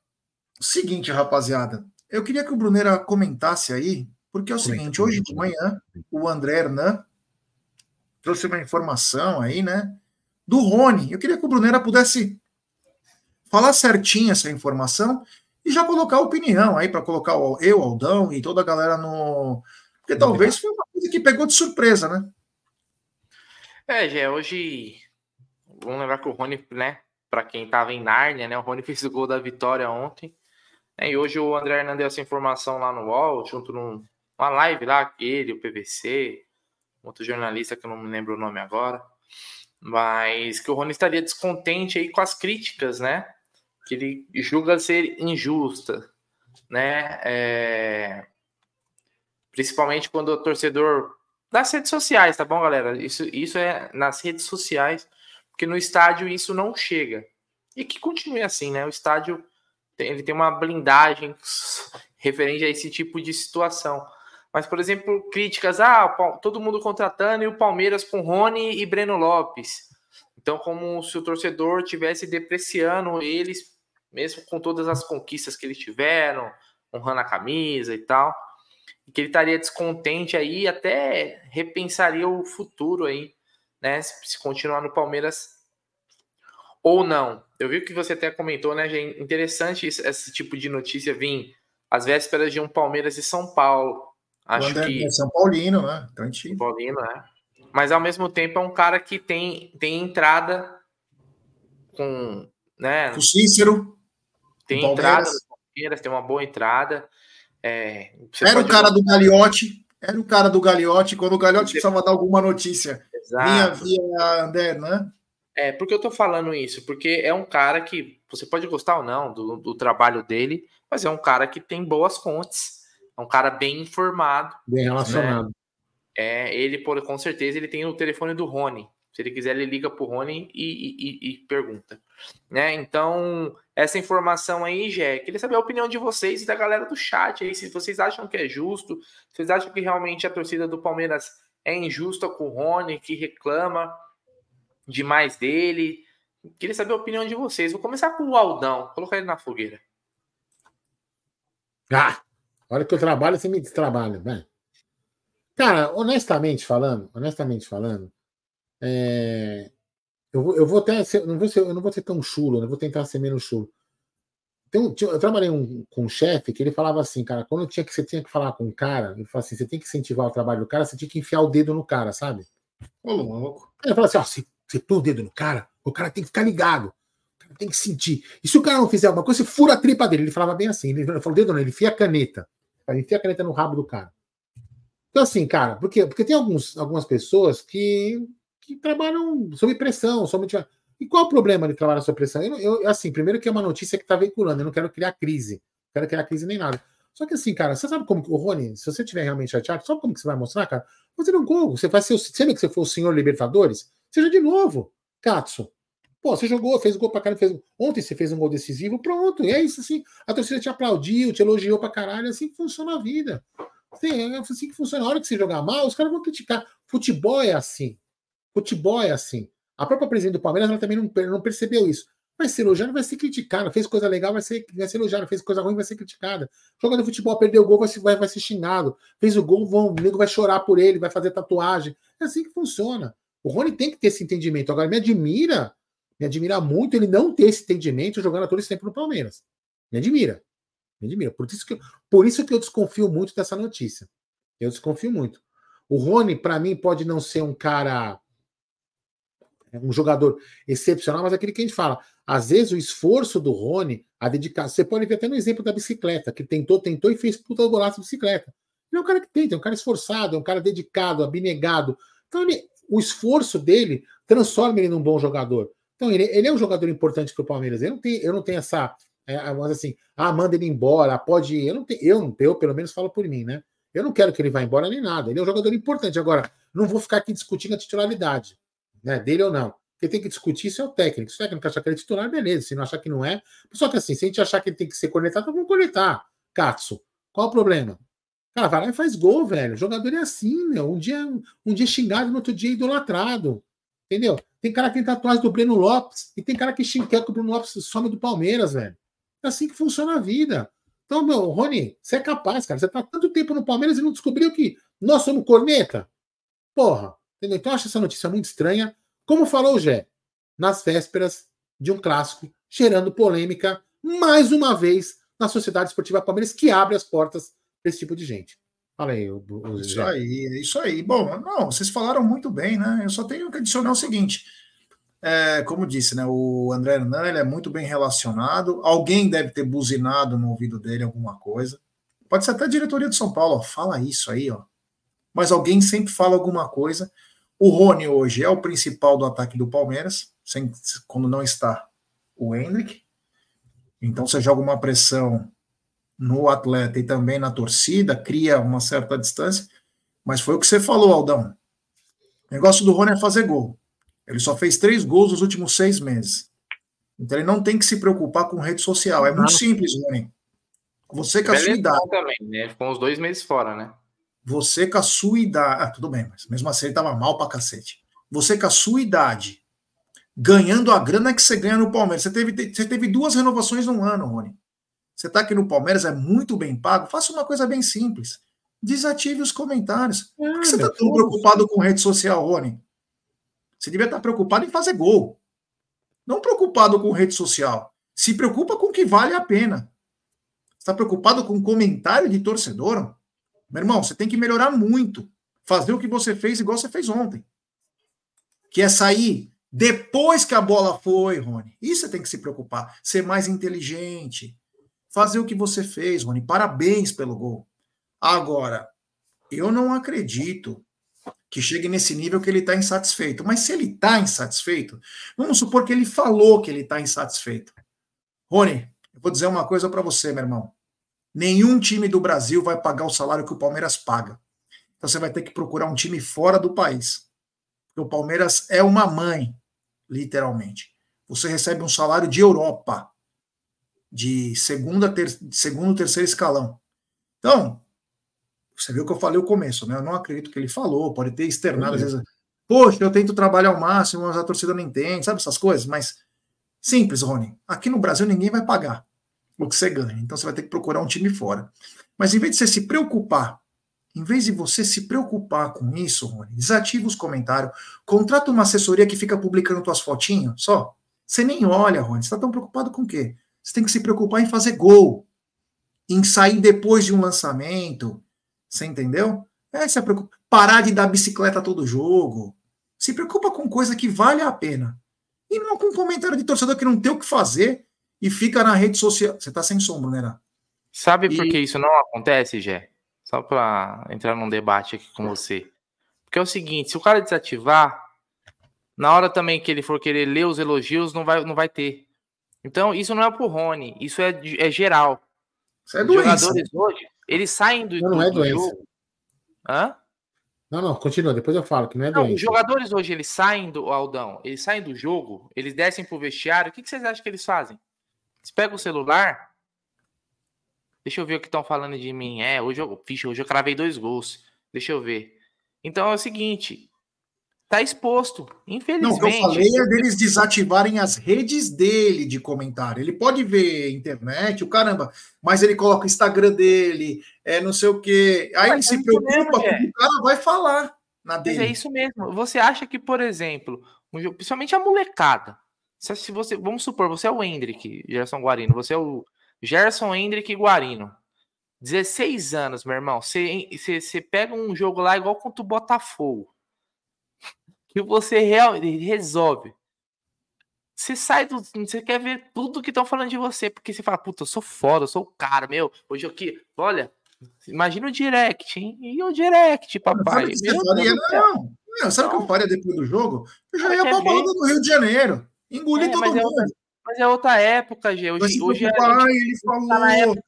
seguinte, rapaziada, eu queria que o Brunera comentasse aí, porque é o seguinte, hoje de manhã o André Hernan trouxe uma informação aí, né, do Rony. Eu queria que o Brunera pudesse falar certinho essa informação e já colocar a opinião aí para colocar eu, Aldão e toda a galera no. Porque talvez foi uma coisa que pegou de surpresa, né? É, Gé, hoje. Vamos lembrar que o Rony, né? Para quem estava em Nárnia, né? O Rony fez o gol da vitória ontem. Né, e hoje o André Hernandes deu essa informação lá no UOL, junto numa live lá, ele, o PVC, outro jornalista que eu não me lembro o nome agora. Mas que o Rony estaria descontente aí com as críticas, né? que ele julga ser injusta, né? É... Principalmente quando o torcedor nas redes sociais, tá bom, galera? Isso, isso é nas redes sociais, porque no estádio isso não chega. E que continue assim, né? O estádio tem, ele tem uma blindagem referente a esse tipo de situação. Mas, por exemplo, críticas, ah, todo mundo contratando e o Palmeiras com Rony e Breno Lopes. Então, como se o torcedor tivesse depreciando eles mesmo com todas as conquistas que eles tiveram, honrando a camisa e tal, e que ele estaria descontente aí, até repensaria o futuro aí, né? Se continuar no Palmeiras ou não. Eu vi que você até comentou, né, gente? Interessante esse tipo de notícia vir às vésperas de um Palmeiras e São Paulo. Acho que é São Paulino, né? Então, São Paulino, né? Mas ao mesmo tempo é um cara que tem, tem entrada com, né? O Cícero. Tem entrada no Palmeiras, tem uma boa entrada. É, era o cara do Gagliotti, era o cara do Gagliotti, quando o Gagliotti precisava dar alguma notícia. Exato. Vinha via André, né? É, por que eu tô falando isso? Porque é um cara que você pode gostar ou não do, do trabalho dele, mas é um cara que tem boas fontes, é um cara bem informado. Bem relacionado. Né? É, ele, por, com certeza, ele tem o telefone do Rony. Se ele quiser, ele liga pro Rony e, e, e pergunta. Né? Então, essa informação aí, Jé, queria saber a opinião de vocês e da galera do chat aí, se vocês acham que é justo, se vocês acham que realmente a torcida do Palmeiras é injusta com o Rony, que reclama demais dele. Queria saber a opinião de vocês. Vou começar com o Aldão, colocar ele na fogueira. Ah, hora que eu trabalho, você me destrabalha, né? Cara, honestamente falando, honestamente falando, é, eu, eu vou até ser, não vou ser, eu não vou ser tão chulo, né? vou tentar ser menos chulo. Tem eu trabalhei um, com um chefe que ele falava assim, cara, quando tinha que, você tinha que falar com um cara, ele falava assim: você tem que incentivar o trabalho do cara, você tinha que enfiar o dedo no cara, sabe? Ô, louco. Ele falava assim: ó, você, você põe o dedo no cara, o cara tem que ficar ligado, o cara tem que sentir. E se o cara não fizer alguma coisa, você fura a tripa dele. Ele falava bem assim: ele falou, dedo não, ele enfia a caneta. Ele enfia a caneta no rabo do cara. Então, assim, cara, porque, porque tem alguns, algumas pessoas que, que trabalham sob pressão, sob. E qual é o problema de trabalhar sob pressão? Eu, eu, assim, primeiro que é uma notícia que está veiculando, eu não quero criar crise. Não quero criar crise nem nada. Só que assim, cara, você sabe como que. O Rony, se você estiver realmente chateado, sabe como que você vai mostrar, cara? Fazer um gol. Você ser o. Sempre que você for o senhor Libertadores, seja de novo. Katsu. Pô, você jogou, fez gol pra caralho, fez... ontem você fez um gol decisivo, pronto. E é isso assim. A torcida te aplaudiu, te elogiou pra caralho. É assim que funciona a vida. É assim que funciona. A hora que você jogar mal, os caras vão criticar. Futebol é assim. Futebol é assim. A própria presidente do Palmeiras ela também não, não percebeu isso. Vai ser elogiado, vai ser criticado. Fez coisa legal, vai ser, vai ser elogiado. Fez coisa ruim, vai ser criticada. Jogador de futebol perdeu o gol, vai vai, vai ser xingado. Fez o gol, vão, o nego vai chorar por ele, vai fazer tatuagem. É assim que funciona. O Rony tem que ter esse entendimento. Agora, me admira, me admira muito ele não ter esse entendimento jogando todo esse tempo no Palmeiras. Me admira. Me admira. Por isso que, por isso que eu desconfio muito dessa notícia. Eu desconfio muito. O Rony, para mim, pode não ser um cara é um jogador excepcional, mas é aquele que a gente fala. Às vezes o esforço do Rony, a dedicação. Você pode ver até no exemplo da bicicleta, que tentou, tentou e fez puta golaço de bicicleta. Ele é um cara que tenta, é um cara esforçado, é um cara dedicado, abnegado. Então ele, o esforço dele transforma ele num bom jogador. Então ele, ele é um jogador importante para o Palmeiras. Eu não tenho, eu não tenho essa. É, mas assim, ah, manda ele embora, pode ir. Eu não tenho, eu, eu pelo menos falo por mim, né? Eu não quero que ele vá embora nem nada. Ele é um jogador importante. Agora, não vou ficar aqui discutindo a titularidade né, dele ou não. Quem tem que discutir isso é o técnico. Se o técnico achar que ele é titular, beleza. Se não achar que não é. Só que assim, se a gente achar que ele tem que ser conectado, vamos conectar. Katsu. Qual o problema? Cara, vai lá e faz gol, velho. O jogador é assim, meu. Um dia, um dia xingado, no outro dia idolatrado. Entendeu? Tem cara que tem tatuagem do Breno Lopes e tem cara que xinga que o Bruno Lopes some do Palmeiras, velho. É assim que funciona a vida. Então, meu, Rony, você é capaz, cara. Você tá tanto tempo no Palmeiras e não descobriu que nós somos corneta? Porra. Entendeu? Então, eu acho essa notícia muito estranha. Como falou o Gé, nas vésperas de um clássico, gerando polêmica, mais uma vez, na Sociedade Esportiva Palmeiras, que abre as portas para esse tipo de gente. Fala aí, o, o Isso aí, é isso aí. Bom, não, vocês falaram muito bem, né? Eu só tenho que adicionar o seguinte. É, como disse, né? O André Hernan ele é muito bem relacionado. Alguém deve ter buzinado no ouvido dele alguma coisa. Pode ser até a diretoria de São Paulo, ó, fala isso aí, ó. Mas alguém sempre fala alguma coisa. O Rony hoje é o principal do ataque do Palmeiras, sem, quando não está o Hendrick. Então você joga uma pressão no atleta e também na torcida, cria uma certa distância. Mas foi o que você falou, Aldão. O negócio do Rony é fazer gol. Ele só fez três gols nos últimos seis meses. Então ele não tem que se preocupar com rede social. É muito simples, Rony. Você com a sua idade. Também, né? Ficou uns dois meses fora, né? Você com a sua idade. Ah, tudo bem, mas mesmo assim ele tava mal pra cacete. Você com a sua idade, ganhando a grana que você ganha no Palmeiras. Você teve, você teve duas renovações no ano, Rony. Você tá aqui no Palmeiras, é muito bem pago. Faça uma coisa bem simples. Desative os comentários. Por que você tá tão preocupado com rede social, Rony? Você devia estar preocupado em fazer gol. Não preocupado com rede social. Se preocupa com o que vale a pena. Está preocupado com comentário de torcedor? Meu irmão, você tem que melhorar muito. Fazer o que você fez igual você fez ontem. Que é sair depois que a bola foi, Rony. Isso você tem que se preocupar. Ser mais inteligente. Fazer o que você fez, Rony. Parabéns pelo gol. Agora, eu não acredito que chegue nesse nível que ele está insatisfeito. Mas se ele está insatisfeito, vamos supor que ele falou que ele está insatisfeito. Rony, eu vou dizer uma coisa para você, meu irmão. Nenhum time do Brasil vai pagar o salário que o Palmeiras paga. Então você vai ter que procurar um time fora do país. Porque o Palmeiras é uma mãe, literalmente. Você recebe um salário de Europa, de segunda, ter, segundo, terceiro escalão. Então, você viu o que eu falei no começo, né? Eu não acredito que ele falou, pode ter externado, às vezes, poxa, eu tento trabalhar ao máximo, mas a torcida não entende, sabe essas coisas? Mas simples, Rony. Aqui no Brasil ninguém vai pagar o que você ganha. Então você vai ter que procurar um time fora. Mas em vez de você se preocupar, em vez de você se preocupar com isso, Rony, desativa os comentários, contrata uma assessoria que fica publicando tuas fotinhas, só. Você nem olha, Rony, você está tão preocupado com o quê? Você tem que se preocupar em fazer gol, em sair depois de um lançamento. Você entendeu? É, se preocupa. Parar de dar bicicleta todo jogo. Se preocupa com coisa que vale a pena. E não com comentário de torcedor que não tem o que fazer e fica na rede social. Você tá sem sombra, né? Sabe por que isso não acontece, Gé? Só para entrar num debate aqui com você. Porque é o seguinte, se o cara desativar, na hora também que ele for querer ler os elogios, não vai, não vai ter. Então, isso não é pro Rony, isso é, é geral. Isso é Os doença. jogadores hoje, eles saem do, não, não é do jogo. Hã? Não, não, continua, depois eu falo que não é não, doença. Os jogadores hoje, eles saem do Aldão, eles saem do jogo, eles descem pro vestiário, o que, que vocês acham que eles fazem? Eles pegam o celular, deixa eu ver o que estão falando de mim. É, hoje eu, ficha, hoje eu cravei dois gols. Deixa eu ver. Então é o seguinte, tá exposto, infelizmente. Não, o que eu falei é deles desativarem as redes dele de comentário. Ele pode ver internet, o caramba, mas ele coloca o Instagram dele, é não sei o quê. Aí mas ele se preocupa mesmo, o cara vai falar na dele. Mas é isso mesmo. Você acha que, por exemplo, principalmente a molecada, se você, vamos supor, você é o Hendrick, Gerson Guarino, você é o Gerson Hendrick Guarino. 16 anos, meu irmão. Você, você, você pega um jogo lá igual contra o Botafogo. Que você realmente resolve. Você sai do. Você quer ver tudo que estão falando de você. Porque você fala, puta, eu sou foda, eu sou o cara, meu. Hoje aqui, olha. Imagina o direct, hein? E o direct, papai. Não, faria, não. não. Sabe o que eu faria depois do jogo? Eu já ia pra balada do Rio de Janeiro. Engolir é, todo mas mundo. É outra, mas é outra época, Gê. Hoje, hoje é, pai, ele tá falou. época,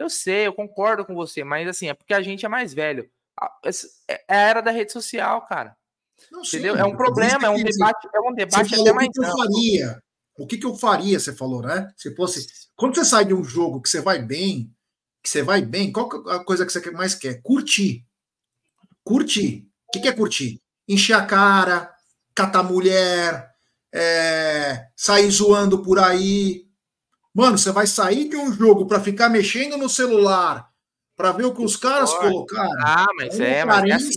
eu sei, eu concordo com você, mas assim, é porque a gente é mais velho. É, é a era da rede social, cara. Não, Entendeu? Sim, é um problema, é um debate, é um debate até mais. O que, eu faria? O que, que eu faria, você falou, né? Se fosse. Quando você sai de um jogo que você vai bem, que você vai bem, qual é a coisa que você mais quer? Curtir. Curtir. O que, que é curtir? Encher a cara, catar mulher, é, sair zoando por aí, Mano, você vai sair de um jogo para ficar mexendo no celular para ver o que os caras colocaram. Ah, mas é, é, mas é, assim.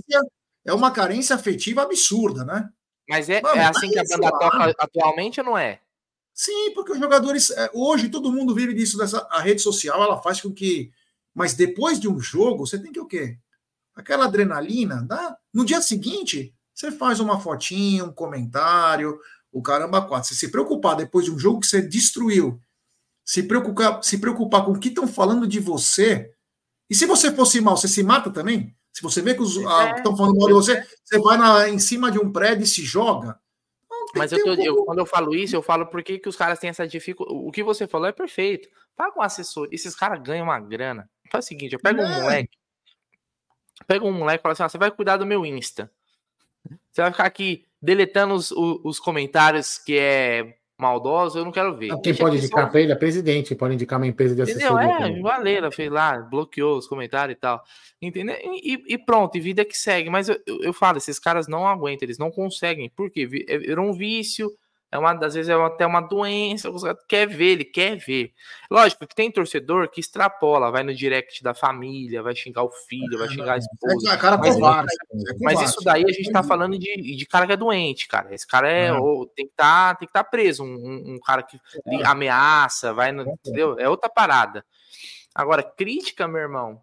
É uma carência afetiva absurda, né? Mas é, Mano, é assim que a banda toca atualmente ou não é? Sim, porque os jogadores. É, hoje todo mundo vive disso, dessa, a rede social, ela faz com que. Mas depois de um jogo, você tem que o quê? Aquela adrenalina, dá? no dia seguinte, você faz uma fotinha, um comentário, o caramba, quatro. Você se preocupar depois de um jogo que você destruiu se preocupar, se preocupar com o que estão falando de você. E se você fosse mal, você se mata também? Se você vê que os é, estão falando mal de você, você vai na, em cima de um prédio e se joga. Mas eu, tô, um eu, quando eu falo isso, eu falo porque que os caras têm essa dificuldade. O que você falou é perfeito. Paga um assessor. Esses caras ganham uma grana. Faz o seguinte: eu pego é. um moleque, pego um moleque e falo assim: ah, você vai cuidar do meu Insta. Você vai ficar aqui deletando os, os, os comentários que é maldosos, eu não quero ver. Quem pode indicar para ele é presidente, pode indicar uma empresa de assessoria. Entendeu? É, Valera fez lá, bloqueou os comentários e tal. Entendeu? E, e pronto, e vida que segue. Mas eu, eu, eu, falo, esses caras não aguentam, eles não conseguem. Por quê? Era um vício, é uma, às vezes é até uma doença, quer ver, ele quer ver. Lógico que tem torcedor que extrapola, vai no direct da família, vai xingar o filho, vai xingar a esposa. É, cara mas, covarde, é mas isso daí a gente tá falando de, de cara que é doente, cara. Esse cara é, ou, tem que tá, estar tá preso, um, um, cara que é. ameaça, vai no, entendeu? É outra parada. Agora, crítica, meu irmão,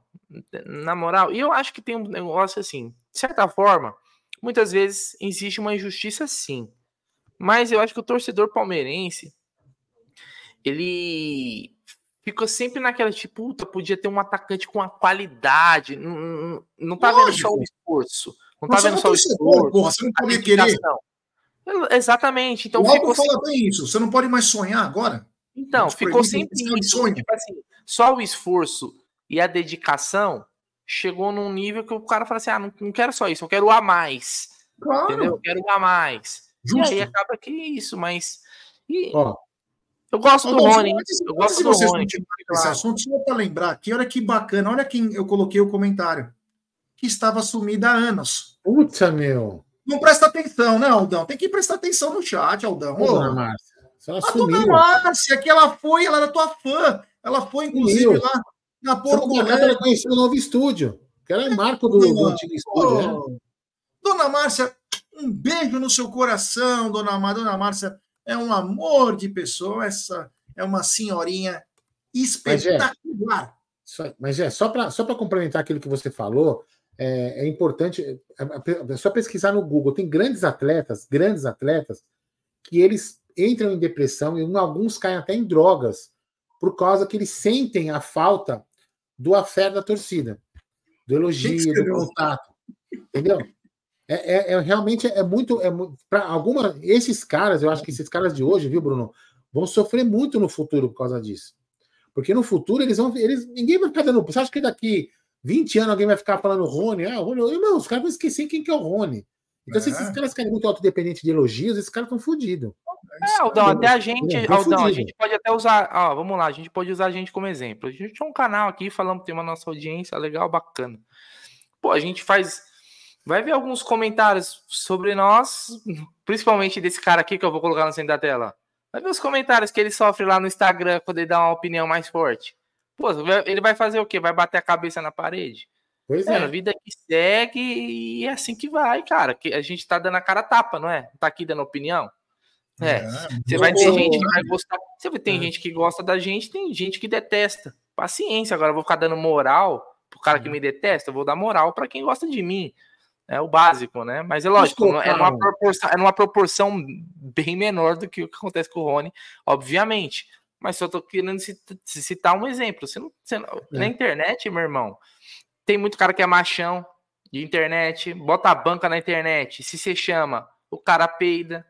na moral, e eu acho que tem um negócio assim, de certa forma, muitas vezes existe uma injustiça sim. Mas eu acho que o torcedor palmeirense, ele ficou sempre naquela tipo, puta, podia ter um atacante com a qualidade. Não, não, não tá Lógico. vendo só o esforço. Não tá vendo só o esforço. Porra, você não pode querer. Exatamente. Então, o ficou fala sempre... bem isso. Você não pode mais sonhar agora. Então, ficou sempre isso. Tipo assim, só o esforço e a dedicação chegou num nível que o cara fala assim: ah, não, não quero só isso, eu quero a mais. Claro. Entendeu? Eu quero a mais. Justo. E aí acaba que é isso, mas. E... Ó, eu gosto do Rony. Eu gosto do Rony. Esse assunto, só para lembrar aqui, olha que bacana, olha quem eu coloquei o comentário. Que estava sumida há anos. Puta, meu. Não presta atenção, né, Aldão? Tem que prestar atenção no chat, Aldão. Ô, dona Márcia. Ela a dona Márcia, que ela foi, ela era tua fã. Ela foi, inclusive, sumiu. lá na Porto Ela conheceu o novo estúdio. Que era é marco do, do antigo estúdio, né? Dona Márcia, um beijo no seu coração, dona, Dona Márcia. É um amor de pessoa. Essa, é uma senhorinha espetacular. Mas é, só para só complementar aquilo que você falou, é, é importante, é, é, é só pesquisar no Google. Tem grandes atletas, grandes atletas, que eles entram em depressão e alguns caem até em drogas, por causa que eles sentem a falta do afeto da torcida, do elogio, do contato. Entendeu? É, é, é, realmente é muito. É, para alguma. Esses caras, eu acho que esses caras de hoje, viu, Bruno, vão sofrer muito no futuro por causa disso. Porque no futuro eles vão. Eles, ninguém vai ficar dando. Você acha que daqui 20 anos alguém vai ficar falando Rony? Ah, Rony. Não, os caras vão esquecer quem que é o Rony. Então, é. se esses caras ficarem muito autodependentes de elogios, esses caras estão fodidos. É, Aldão, até a gente, é, Aldão, a gente pode até usar, ó, vamos lá, a gente pode usar a gente como exemplo. A gente tem um canal aqui falando, tem uma nossa audiência legal, bacana. Pô, a gente faz, vai ver alguns comentários sobre nós, principalmente desse cara aqui que eu vou colocar no centro da tela. Vai ver os comentários que ele sofre lá no Instagram quando ele dá uma opinião mais forte. Pô, ele vai fazer o quê? Vai bater a cabeça na parede? Pois é. é. A vida que segue e é assim que vai, cara. Que a gente tá dando a cara tapa, não é? Tá aqui dando opinião. É. é você vai ter gente que vai gostar. Você vai ter é. gente que gosta da gente, tem gente que detesta. Paciência, agora eu vou ficar dando moral pro cara que me detesta, eu vou dar moral para quem gosta de mim. É o básico, né? Mas é lógico, é numa, proporção, é numa proporção bem menor do que o que acontece com o Rony, obviamente. Mas só tô querendo citar um exemplo. Você não, você não, é. Na internet, meu irmão, tem muito cara que é machão de internet, bota a banca na internet. Se você chama, o cara peida.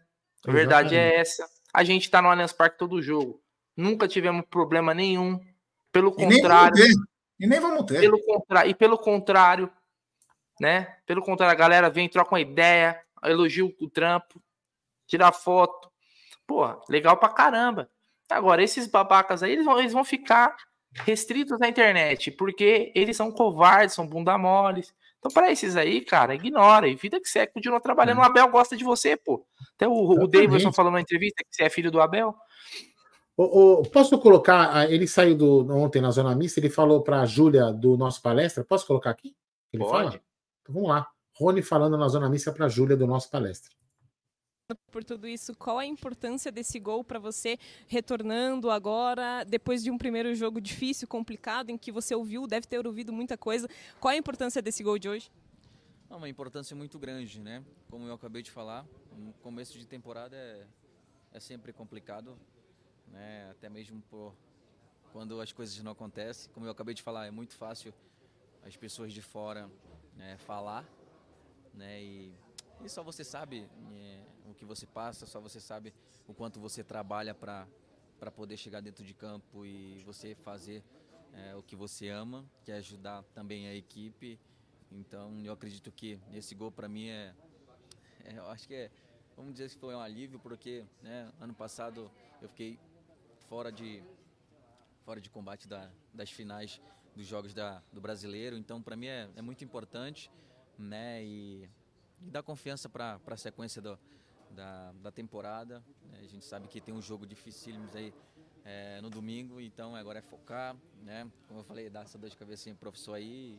A verdade é essa. A gente tá no Allianz Parque todo jogo. Nunca tivemos problema nenhum. Pelo e contrário. Nem e nem vamos ter. Pelo contrário, e pelo contrário, né? Pelo contrário, a galera vem, troca uma ideia, elogia o trampo, tira foto. Pô, legal pra caramba. Agora, esses babacas aí, eles vão, eles vão ficar restritos na internet, porque eles são covardes, são bunda moles. Então, para esses aí, cara, ignora. E vida que você é, continua trabalhando. O Abel gosta de você, pô. Até o, o Davidson falou na entrevista que você é filho do Abel. O, o, posso colocar? Ah, ele saiu do, ontem na Zona Mista, ele falou para a Júlia do nosso palestra. Posso colocar aqui? Ele Pode. Fala? Então vamos lá. Rony falando na Zona Mista para a Júlia do nosso palestra por tudo isso, qual a importância desse gol para você retornando agora, depois de um primeiro jogo difícil, complicado, em que você ouviu, deve ter ouvido muita coisa. Qual a importância desse gol de hoje? Uma importância muito grande, né? Como eu acabei de falar, no começo de temporada é, é sempre complicado, né? Até mesmo por quando as coisas não acontecem. Como eu acabei de falar, é muito fácil as pessoas de fora né, falar, né? E, e só você sabe é, o que você passa, só você sabe o quanto você trabalha para para poder chegar dentro de campo e você fazer é, o que você ama, que é ajudar também a equipe. Então, eu acredito que esse gol para mim é, é, eu acho que é, vamos dizer que foi um alívio porque, né, ano passado eu fiquei fora de fora de combate da, das finais dos jogos da, do brasileiro. Então, para mim é, é, muito importante, né, e, e dar confiança para a sequência do, da, da temporada. Né? A gente sabe que tem um jogo dificílimo aí é, no domingo, então agora é focar, né? Como eu falei, dar essa dor de cabeça pro professor aí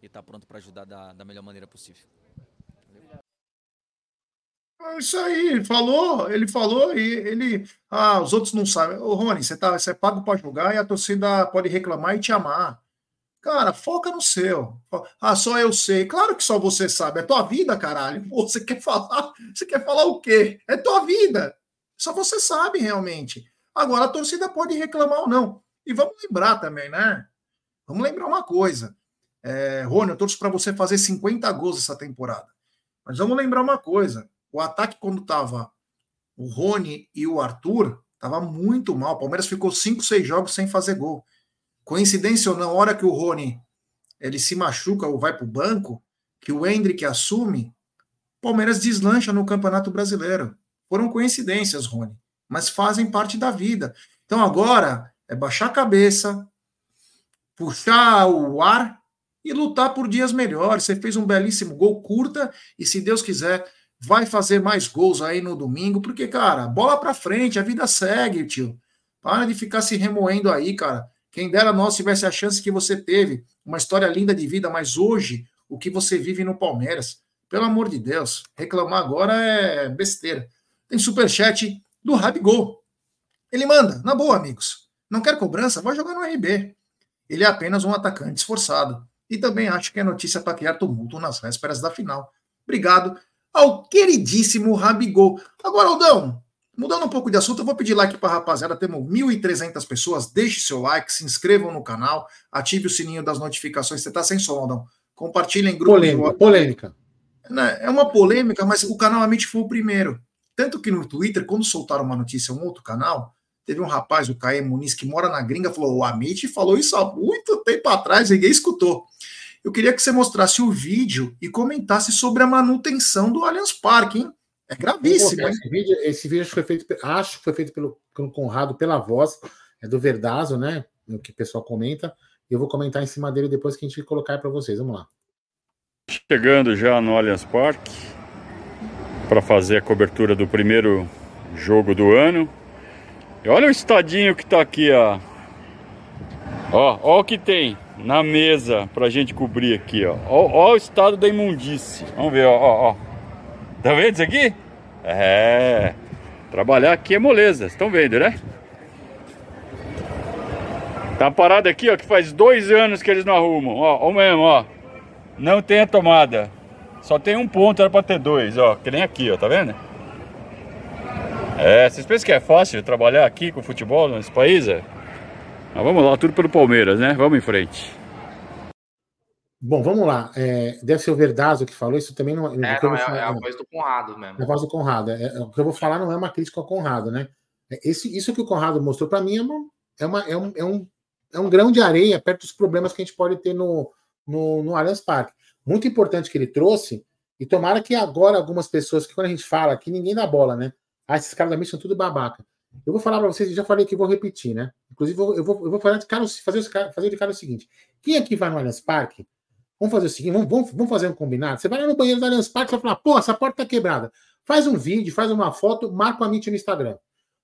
e estar tá pronto para ajudar da, da melhor maneira possível. É isso aí, falou, ele falou e ele. Ah, os outros não sabem. Ô, Rony, você, tá, você é pago para jogar e a torcida pode reclamar e te amar. Cara, foca no seu. Ah, só eu sei. Claro que só você sabe. É tua vida, caralho. você quer falar? Você quer falar o quê? É tua vida. Só você sabe realmente. Agora a torcida pode reclamar ou não. E vamos lembrar também, né? Vamos lembrar uma coisa. É, Rony, eu torço para você fazer 50 gols essa temporada. Mas vamos lembrar uma coisa. O ataque, quando tava o Rony e o Arthur, tava muito mal. O Palmeiras ficou 5, 6 jogos sem fazer gol. Coincidência ou não, a hora que o Rony ele se machuca ou vai para o banco, que o Hendrick assume, Palmeiras deslancha no Campeonato Brasileiro. Foram coincidências, Rony, mas fazem parte da vida. Então agora é baixar a cabeça, puxar o ar e lutar por dias melhores. Você fez um belíssimo gol curta e se Deus quiser vai fazer mais gols aí no domingo, porque cara, bola para frente, a vida segue, tio. Para de ficar se remoendo aí, cara. Quem dera nós tivesse a chance que você teve, uma história linda de vida, mas hoje, o que você vive no Palmeiras, pelo amor de Deus, reclamar agora é besteira. Tem superchat do Rabigol. Ele manda, na boa, amigos. Não quer cobrança? Vai jogar no RB. Ele é apenas um atacante esforçado. E também acho que é notícia para criar tumulto nas vésperas da final. Obrigado ao queridíssimo Rabigol. Agora, Aldão, mudando um pouco de assunto, eu vou pedir like para a rapaziada. Temos 1.300 pessoas. Deixe seu like, se inscrevam no canal, ative o sininho das notificações. Você está sem som, Aldão. Compartilhem em grupos. Polêmica. polêmica. Né, é uma polêmica, mas o canal Amit foi o primeiro. Tanto que no Twitter, quando soltaram uma notícia, um outro canal, teve um rapaz, o Caê Muniz, que mora na gringa, falou: o Amit falou isso há muito tempo atrás, ninguém escutou. Eu queria que você mostrasse o vídeo e comentasse sobre a manutenção do Allianz Parque, hein? É gravíssimo. Esse vídeo, esse vídeo foi feito, acho que foi feito pelo, pelo Conrado pela voz, é do Verdazo, né? O que o pessoal comenta. Eu vou comentar em cima dele depois que a gente colocar para vocês. Vamos lá. Chegando já no Allianz Parque para fazer a cobertura do primeiro jogo do ano. E olha o estadinho que está aqui, ó. Ó, ó o que tem na mesa pra gente cobrir aqui, ó. Ó, ó o estado da imundície. Vamos ver, ó, ó, ó. Tá vendo isso aqui? É. Trabalhar aqui é moleza, estão vendo, né? Tá parado aqui, ó, que faz dois anos que eles não arrumam. Ó, ó mesmo, ó. Não tem a tomada. Só tem um ponto, era pra ter dois, ó. Que nem aqui, ó, tá vendo? É, vocês pensam que é fácil trabalhar aqui com futebol nesse país? É? Mas vamos lá, tudo pelo Palmeiras, né? Vamos em frente. Bom, vamos lá. É, deve ser o Verdazo que falou, isso também não, é. É, não, é, é a voz do Conrado mesmo. É a voz do Conrado. É, é, o que eu vou falar não é uma crítica ao Conrado, né? É, esse, isso que o Conrado mostrou para mim é, uma, é, uma, é, um, é, um, é um grão de areia perto dos problemas que a gente pode ter no, no, no Allianz Parque. Muito importante que ele trouxe, e tomara que agora algumas pessoas, que quando a gente fala aqui, ninguém dá bola, né? Ah, esses caras da mídia são tudo babaca. Eu vou falar para vocês, já falei que vou repetir, né? Inclusive, eu vou, eu vou falar de cara, fazer, fazer de cara o seguinte: quem aqui vai no Allianz Parque? Vamos fazer o seguinte: vamos, vamos, vamos fazer um combinado. Você vai lá no banheiro do Allianz Parque e vai falar: pô, essa porta tá quebrada. Faz um vídeo, faz uma foto, marca o Amit no Instagram.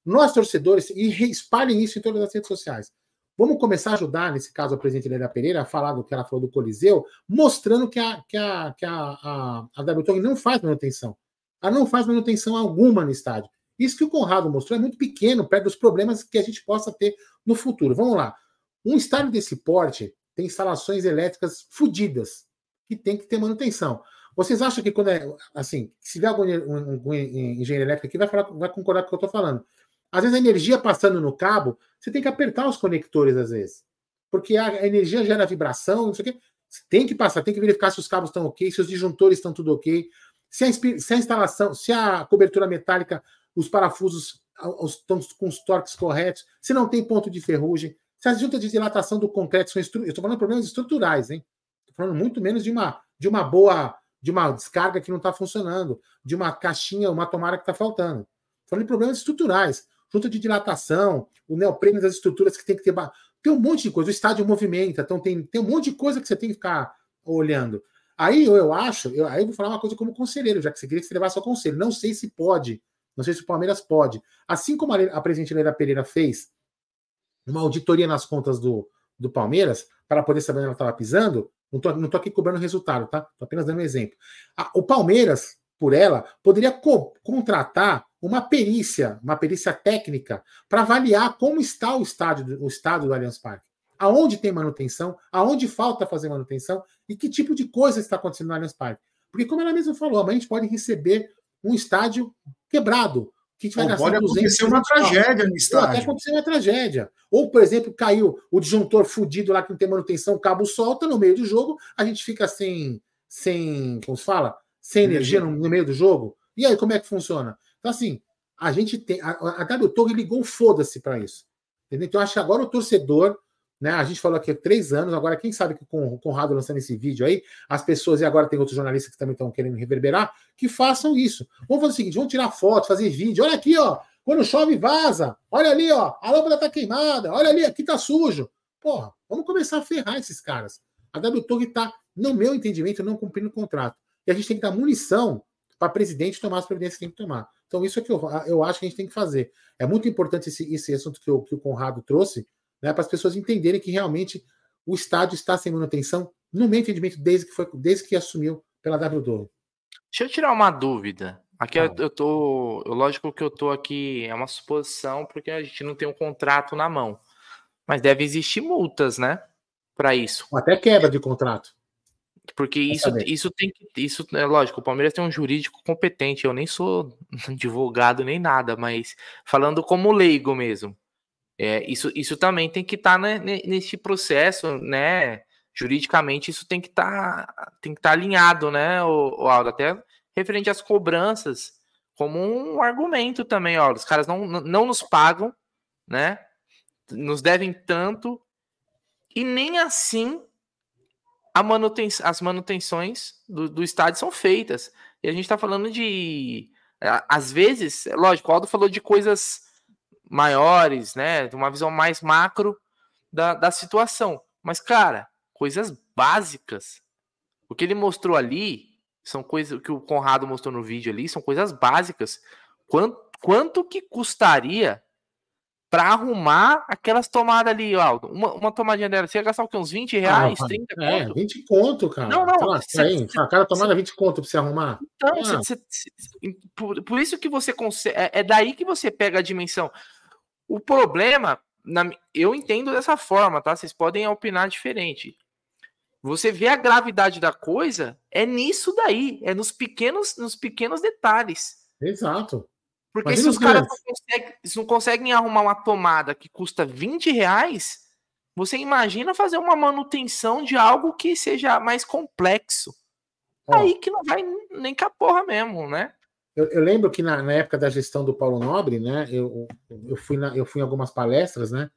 Nós, torcedores, e espalhem isso em todas as redes sociais. Vamos começar a ajudar, nesse caso, a presidente Leila Pereira, a falar do que ela falou do Coliseu, mostrando que a, que a, que a, a, a não faz manutenção. Ela não faz manutenção alguma no estádio. Isso que o Conrado mostrou é muito pequeno, perto dos problemas que a gente possa ter no futuro. Vamos lá. Um estádio desse porte tem instalações elétricas fodidas, que tem que ter manutenção. Vocês acham que quando é assim, se tiver algum, um, um engenheiro elétrico aqui, vai, falar, vai concordar com o que eu estou falando. Às vezes a energia passando no cabo, você tem que apertar os conectores, às vezes. Porque a energia gera vibração, não sei o quê. Você tem que passar, tem que verificar se os cabos estão ok, se os disjuntores estão tudo ok, se a, se a instalação, se a cobertura metálica os parafusos estão com os torques corretos, se não tem ponto de ferrugem, se as juntas de dilatação do concreto são estruturais. Estou falando de problemas estruturais, hein? Estou falando muito menos de uma, de uma boa, de uma descarga que não está funcionando, de uma caixinha, uma tomada que está faltando. Estou falando de problemas estruturais. Junta de dilatação, o neoprene das estruturas que tem que ter. Tem um monte de coisa. O estádio movimenta, então tem, tem um monte de coisa que você tem que ficar olhando. Aí eu, eu acho, eu, aí eu vou falar uma coisa como conselheiro, já que você queria que você levasse ao conselho. Não sei se pode não sei se o Palmeiras pode. Assim como a presidente Leila Pereira fez uma auditoria nas contas do, do Palmeiras, para poder saber onde ela estava pisando, não estou não tô aqui cobrando resultado, tá? Estou apenas dando um exemplo. o Palmeiras, por ela, poderia co contratar uma perícia, uma perícia técnica, para avaliar como está o estádio, o estado do Allianz Parque. Aonde tem manutenção, aonde falta fazer manutenção e que tipo de coisa está acontecendo no Allianz Parque. Porque, como ela mesma falou, a gente pode receber um estádio quebrado. Que vai Ou pode acontecer uma tragédia no estádio. Pode acontecer uma tragédia. Ou, por exemplo, caiu o disjuntor fudido lá que não tem manutenção, o cabo solta no meio do jogo, a gente fica sem, sem como se fala? Sem energia no, no meio do jogo. E aí, como é que funciona? Então, assim, a gente tem. A, a W Torre ligou foda-se para isso. Entendeu? Então, eu acho que agora o torcedor né? A gente falou aqui há três anos, agora quem sabe que com o Conrado lançando esse vídeo aí, as pessoas, e agora tem outros jornalistas que também estão querendo reverberar, que façam isso. Vamos fazer o seguinte: vamos tirar foto, fazer vídeo. Olha aqui, ó. Quando chove, vaza. Olha ali, ó. A lâmpada tá queimada. Olha ali, aqui tá sujo. Porra, vamos começar a ferrar esses caras. A W Torre tá, no meu entendimento, não cumprindo o contrato. E a gente tem que dar munição para presidente tomar as providências que tem que tomar. Então, isso é que eu, eu acho que a gente tem que fazer. É muito importante esse, esse assunto que o, que o Conrado trouxe, né, para as pessoas entenderem que realmente o estádio está sem manutenção, no meu entendimento, desde que, foi, desde que assumiu pela W12. Deixa eu tirar uma dúvida. Aqui eu, eu tô. Lógico que eu tô aqui, é uma suposição, porque a gente não tem um contrato na mão. Mas deve existir multas, né? Para isso. Até quebra de contrato. Porque isso, isso tem que. Isso é lógico, o Palmeiras tem um jurídico competente. Eu nem sou advogado nem nada, mas falando como leigo mesmo. É, isso, isso também tem que estar tá né, nesse processo, né? Juridicamente, isso tem que estar tá, tem que estar tá alinhado, né, o, o Aldo? Até referente às cobranças, como um argumento também, ó. Os caras não, não nos pagam, né? Nos devem tanto, e nem assim manuten as manutenções do, do estádio são feitas. E a gente está falando de. Às vezes, lógico, o Aldo falou de coisas maiores, né? Uma visão mais macro da, da situação. Mas, cara, coisas básicas. O que ele mostrou ali são coisas. O que o Conrado mostrou no vídeo ali são coisas básicas. Quanto, quanto que custaria para arrumar aquelas tomadas ali, ó. Uma, uma tomadinha dela, você ia gastar o quê? Uns 20 reais, ah, 30 é, conto? É, 20 conto, cara. Não, não. Lá, cê, aí, cê, cada tomada 20 conto para você arrumar. Então, ah. por, por, isso que você consegue. É, é, daí que você pega a dimensão. O problema, na, eu entendo dessa forma, tá? Vocês podem opinar diferente. Você vê a gravidade da coisa, é nisso daí, é nos pequenos, nos pequenos detalhes. Exato. Porque Imagina se os caras não conseguem, não conseguem arrumar uma tomada que custa 20 reais, você imagina fazer uma manutenção de algo que seja mais complexo. Ó, Aí que não vai nem com a porra mesmo, né? Eu, eu lembro que na, na, época da gestão do Paulo Nobre, né? Eu, eu, fui na, eu fui em algumas palestras, né?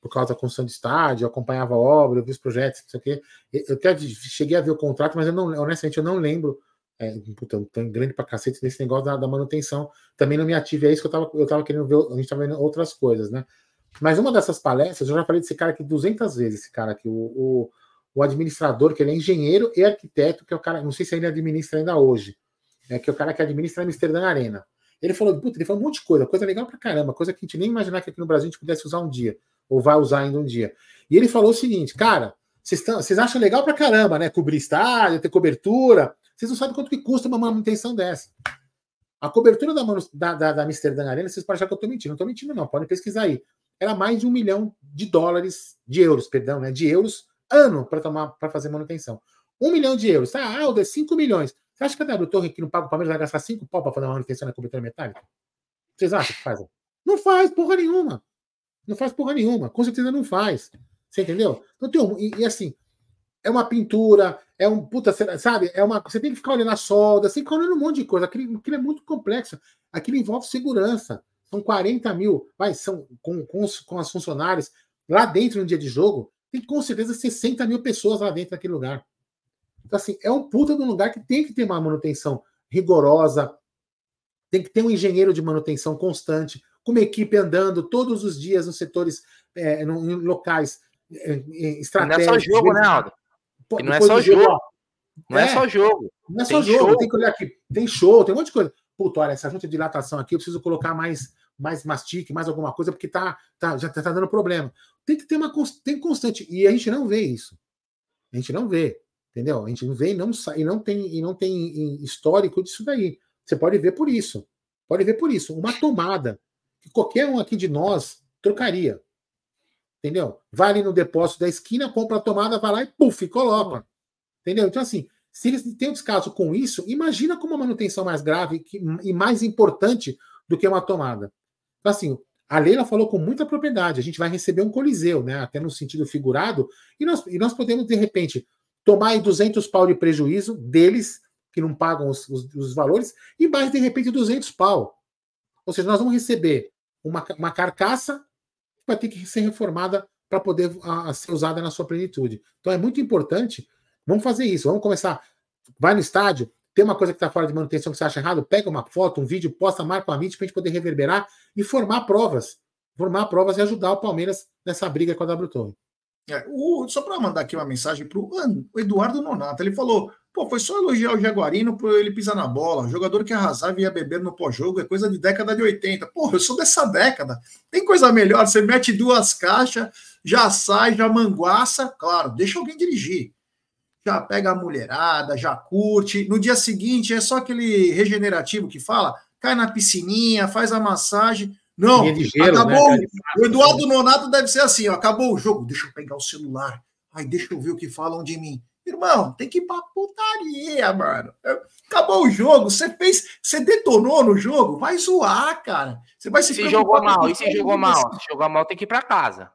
Por causa da construção de estádio, eu acompanhava a obra, eu vi os projetos, não sei o quê. Eu até cheguei a ver o contrato, mas eu não, honestamente eu não lembro é, puta, tão grande pra cacete nesse negócio da, da, manutenção. Também não me ative, é isso que eu tava, eu tava querendo ver, a gente tava vendo outras coisas, né? Mas uma dessas palestras, eu já falei desse cara aqui 200 vezes, esse cara aqui, o, o, o administrador, que ele é engenheiro e arquiteto, que é o cara, não sei se ele administra ainda hoje, é que é o cara que administra a Amsterdã Arena. Ele falou, puta, ele falou um monte de coisa, coisa legal pra caramba, coisa que a gente nem imaginar que aqui no Brasil a gente pudesse usar um dia, ou vai usar ainda um dia. E ele falou o seguinte, cara, vocês acham legal pra caramba, né? Cobrir estádio, ter cobertura, vocês não sabem quanto que custa uma manutenção dessa. A cobertura da, da, da, da Amsterdã Arena, vocês podem achar que eu estou mentindo. Não estou mentindo, não. Podem pesquisar aí. Era mais de um milhão de dólares, de euros, perdão, né? De euros ano para tomar para fazer manutenção. Um milhão de euros. Ah, Aldo, é 5 milhões. Você acha que a W Torre que não paga o Palmeiras vai gastar 5 pau para fazer uma manutenção na cobertura metálica? Vocês acham que faz? Não faz porra nenhuma. Não faz porra nenhuma. Com certeza não faz. Você entendeu? Então tem um, e, e assim, é uma pintura, é um puta, sabe? É uma, você tem que ficar olhando a solda, você tem que ficar olhando um monte de coisa. Aquilo, aquilo é muito complexo. Aquilo envolve segurança. São 40 mil, vai, são com, com, os, com as funcionários lá dentro no dia de jogo, tem com certeza 60 mil pessoas lá dentro daquele lugar. Então, assim, é um puta de um lugar que tem que ter uma manutenção rigorosa, tem que ter um engenheiro de manutenção constante, com uma equipe andando todos os dias nos setores, é, em locais estratégicos. Não é só jogo, né, Aldo? Não é só jogo. jogo não é, é, só jogo. Não é só jogo, show. tem que olhar aqui. Tem show, tem um monte de coisa. Puta, olha, essa junta de dilatação aqui, eu preciso colocar mais, mais mastique, mais alguma coisa, porque tá, tá, já tá, tá dando problema. Tem que ter uma tem constante. E a gente não vê isso. A gente não vê. Entendeu? A gente não vê e não, e não tem, e não tem histórico disso daí. Você pode ver por isso. Pode ver por isso. Uma tomada que qualquer um aqui de nós trocaria. Entendeu? Vai ali no depósito da esquina, compra a tomada, vai lá e puf, coloca. Entendeu? Então, assim, se eles têm um descaso com isso, imagina com uma manutenção mais grave que, e mais importante do que uma tomada. Então, assim, a Leila falou com muita propriedade. A gente vai receber um coliseu, né? Até no sentido figurado, e nós, e nós podemos, de repente, tomar aí 200 pau de prejuízo deles, que não pagam os, os, os valores, e mais, de repente, 200 pau. Ou seja, nós vamos receber uma, uma carcaça vai ter que ser reformada para poder a, a ser usada na sua plenitude. Então é muito importante. Vamos fazer isso. Vamos começar. Vai no estádio, tem uma coisa que está fora de manutenção que você acha errado, pega uma foto, um vídeo, posta, marca o Amit para a gente poder reverberar e formar provas. Formar provas e ajudar o Palmeiras nessa briga com a W Torre. É, o, só para mandar aqui uma mensagem para o Eduardo Nonato, ele falou: pô, foi só elogiar o Jaguarino por ele pisar na bola. O jogador que arrasava e ia beber no pós-jogo é coisa de década de 80. Pô, eu sou dessa década. Tem coisa melhor? Você mete duas caixas, já sai, já manguaça. Claro, deixa alguém dirigir. já pega a mulherada, já curte. No dia seguinte é só aquele regenerativo que fala, cai na piscininha, faz a massagem. Não, gelo, acabou. Né? O Eduardo Nonato deve ser assim: ó, acabou o jogo, deixa eu pegar o celular. Ai, deixa eu ver o que falam de mim. Irmão, tem que ir pra putaria, mano. Acabou o jogo, você fez, você detonou no jogo, vai zoar, cara. Você vai se Se jogou mal, e se jogou mal? Se jogou mal, tem que ir pra casa.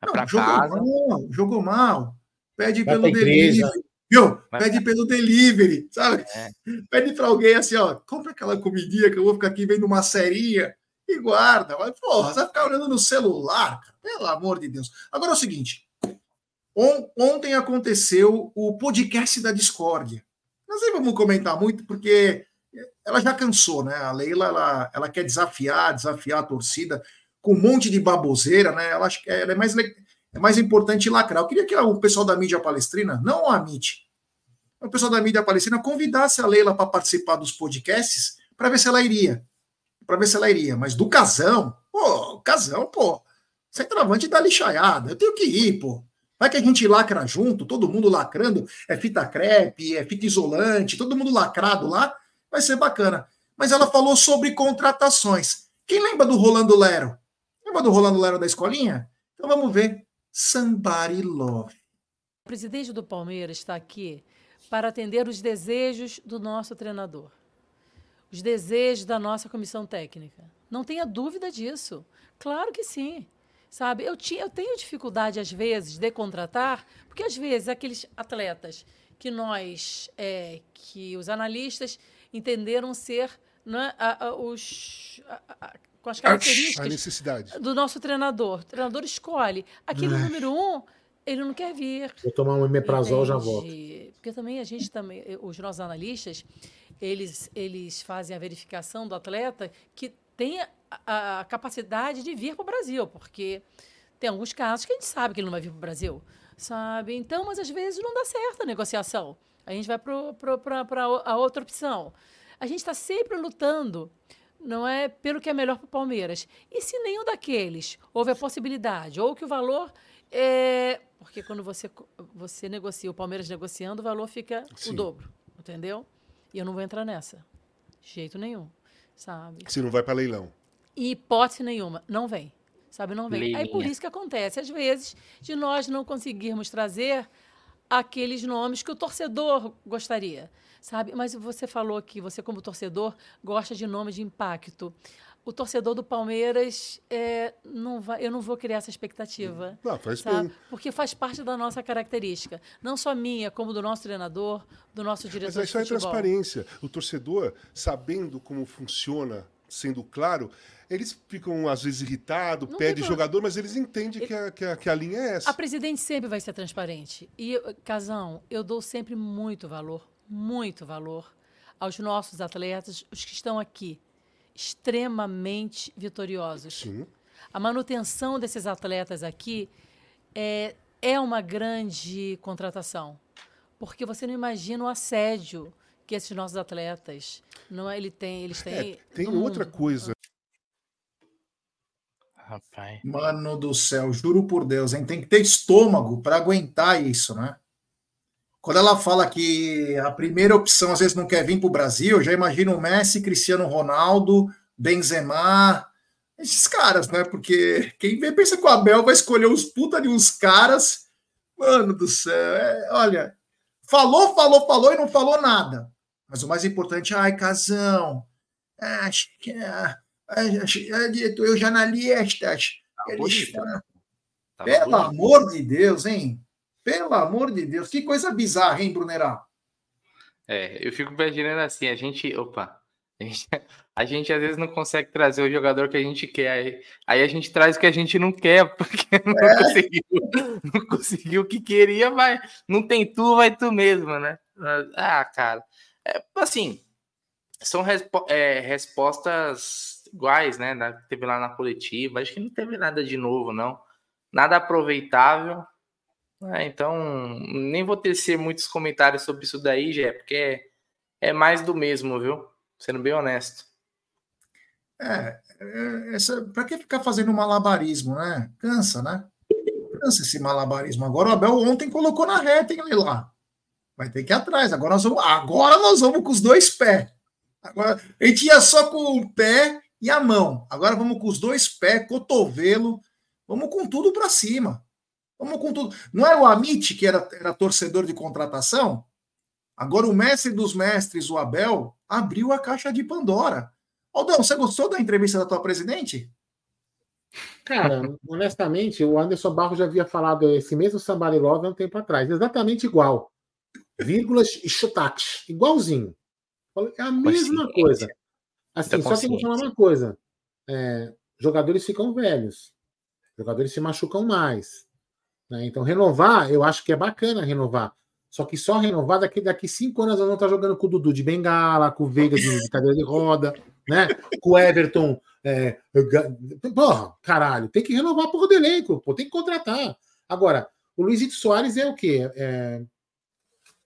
Vai pra jogou casa. Mal, jogou mal. Pede vai pelo delivery. Viu? Pede pelo delivery, sabe? É. Pede pra alguém assim, ó, compra aquela comidinha que eu vou ficar aqui vendo uma serinha e guarda. Mas, porra, você vai ficar olhando no celular, cara. Pelo amor de Deus. Agora é o seguinte: ontem aconteceu o podcast da discórdia. Nós nem vamos comentar muito, porque ela já cansou, né? A Leila ela, ela quer desafiar, desafiar a torcida com um monte de baboseira, né? Ela ela é mais, é mais importante lacrar. Eu queria que o pessoal da mídia palestrina, não a MIT, o pessoal da mídia palestrina convidasse a Leila para participar dos podcasts para ver se ela iria para ver se ela iria. Mas do casão, pô, casão, pô, centroavante da lixaiada, eu tenho que ir, pô. Vai que a gente lacra junto, todo mundo lacrando, é fita crepe, é fita isolante, todo mundo lacrado lá, vai ser bacana. Mas ela falou sobre contratações. Quem lembra do Rolando Lero? Lembra do Rolando Lero da escolinha? Então vamos ver. Somebody Love. O presidente do Palmeiras está aqui para atender os desejos do nosso treinador os desejos da nossa comissão técnica. Não tenha dúvida disso. Claro que sim. Sabe, eu, tinha, eu tenho dificuldade, às vezes, de contratar, porque, às vezes, aqueles atletas que nós, é, que os analistas entenderam ser né, a, a, os, a, com as características do nosso treinador. O treinador escolhe. Aquele número um, ele não quer vir. Vou tomar um emeprazol já volto. Porque também a gente também, os nossos analistas, eles, eles fazem a verificação do atleta que tenha a, a capacidade de vir para o Brasil, porque tem alguns casos que a gente sabe que ele não vai vir para o Brasil, sabe? Então, mas às vezes não dá certo a negociação. A gente vai para a outra opção. A gente está sempre lutando, não é pelo que é melhor para o Palmeiras. E se nenhum daqueles houve a possibilidade, ou que o valor é. Porque quando você, você negocia, o Palmeiras negociando, o valor fica Sim. o dobro, entendeu? E eu não vou entrar nessa. De jeito nenhum, sabe? Se não vai para leilão. Hipótese nenhuma. Não vem. Sabe, não vem. Leilinha. Aí por isso que acontece, às vezes, de nós não conseguirmos trazer aqueles nomes que o torcedor gostaria, sabe? Mas você falou que você, como torcedor, gosta de nomes de impacto o torcedor do Palmeiras é, não vai, eu não vou criar essa expectativa. Não, faz sabe? bem. Porque faz parte da nossa característica. Não só minha, como do nosso treinador, do nosso diretor Mas isso é transparência. O torcedor, sabendo como funciona, sendo claro, eles ficam às vezes irritados, pedem jogador, mas eles entendem Ele... que, a, que, a, que a linha é essa. A presidente sempre vai ser transparente. E, Casão, eu dou sempre muito valor, muito valor aos nossos atletas, os que estão aqui extremamente vitoriosos. Sim. A manutenção desses atletas aqui é, é uma grande contratação, porque você não imagina o assédio que esses nossos atletas não é, ele tem, eles têm. É, tem outra mundo. coisa. Rapaz. Mano do céu, juro por Deus, hein? Tem que ter estômago para aguentar isso, né? Quando ela fala que a primeira opção às vezes não quer vir para o Brasil, eu já imagino o Messi, Cristiano Ronaldo, Benzema, esses caras, né? Porque quem vê pensa que o Abel vai escolher os puta de uns caras. Mano do céu, é, olha, falou, falou, falou e não falou nada. Mas o mais importante, ai, casão, acho que é, eu jornalistas, eles, pelo amor de Deus, hein? Pelo amor de Deus, que coisa bizarra, hein, Brunerá? É, eu fico imaginando assim, a gente, opa, a gente, a gente, às vezes não consegue trazer o jogador que a gente quer, aí, aí a gente traz o que a gente não quer, porque não, é. conseguiu, não conseguiu o que queria, mas não tem tu, vai tu mesmo, né? Ah, cara, é, assim, são respo é, respostas iguais, né? teve lá na coletiva, acho que não teve nada de novo, não. Nada aproveitável, é, então, nem vou tecer muitos comentários sobre isso daí, Jé, porque é, é mais do mesmo, viu? Sendo bem honesto. É, é pra que ficar fazendo malabarismo, né? Cansa, né? Cansa esse malabarismo. Agora o Abel ontem colocou na reta, hein, lá. Vai ter que ir atrás. Agora nós vamos, agora nós vamos com os dois pés. Agora, a gente ia só com o pé e a mão. Agora vamos com os dois pés, cotovelo. Vamos com tudo para cima. Vamos com tudo. Não era o Amit que era, era torcedor de contratação? Agora o mestre dos mestres, o Abel, abriu a caixa de Pandora. Aldão, você gostou da entrevista da tua presidente? Cara, honestamente, o Anderson Barro já havia falado esse mesmo Somebody Love há um tempo atrás. Exatamente igual. Vírgulas e chutaques. Igualzinho. É a mesma coisa. Assim, só que eu vou falar uma coisa. É, jogadores ficam velhos. Jogadores se machucam mais. Né? Então, renovar, eu acho que é bacana renovar. Só que só renovar daqui, daqui cinco anos eu não estar tá jogando com o Dudu de bengala, com o Veiga de, de cadeira de roda, né? Com o Everton. É, porra, caralho, tem que renovar por do elenco, pô, tem que contratar. Agora, o Luizito Soares é o quê? É,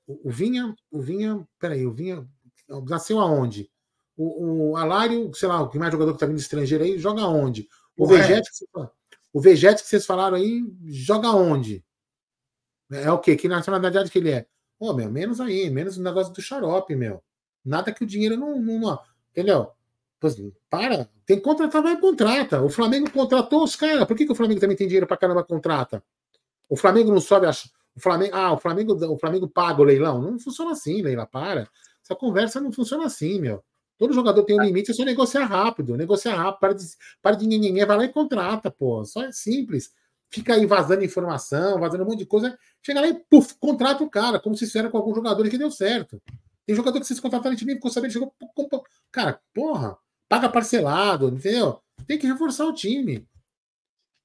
o Vinha, o Vinha, peraí, o Vinha nasceu aonde? O, o Alário, sei lá, o que mais jogador que está vindo estrangeiro aí, joga onde? O Vegete, o Vegete que vocês falaram aí, joga onde? É o quê? Que nacionalidade que ele é? Pô, meu, menos aí, menos o negócio do xarope, meu. Nada que o dinheiro não. não, não entendeu? Para, tem que contratar, vai contrata. O Flamengo contratou os caras. Por que, que o Flamengo também tem dinheiro para caramba contrata? O Flamengo não sobe a. O Flamengo, ah, o Flamengo, o Flamengo paga o leilão. Não funciona assim, Leila, para. Essa conversa não funciona assim, meu. Todo jogador tem um limite, é só negociar rápido. Negociar rápido, para de, para de ninguém, vai lá e contrata, pô. Só é simples. Fica aí vazando informação, vazando um monte de coisa. Chega lá e puf, contrata o cara, como se fizeram com algum jogador que deu certo. Tem jogador que vocês contrataram de mim, ficou sabendo, chegou. Cara, porra, paga parcelado, entendeu? Tem que reforçar o time.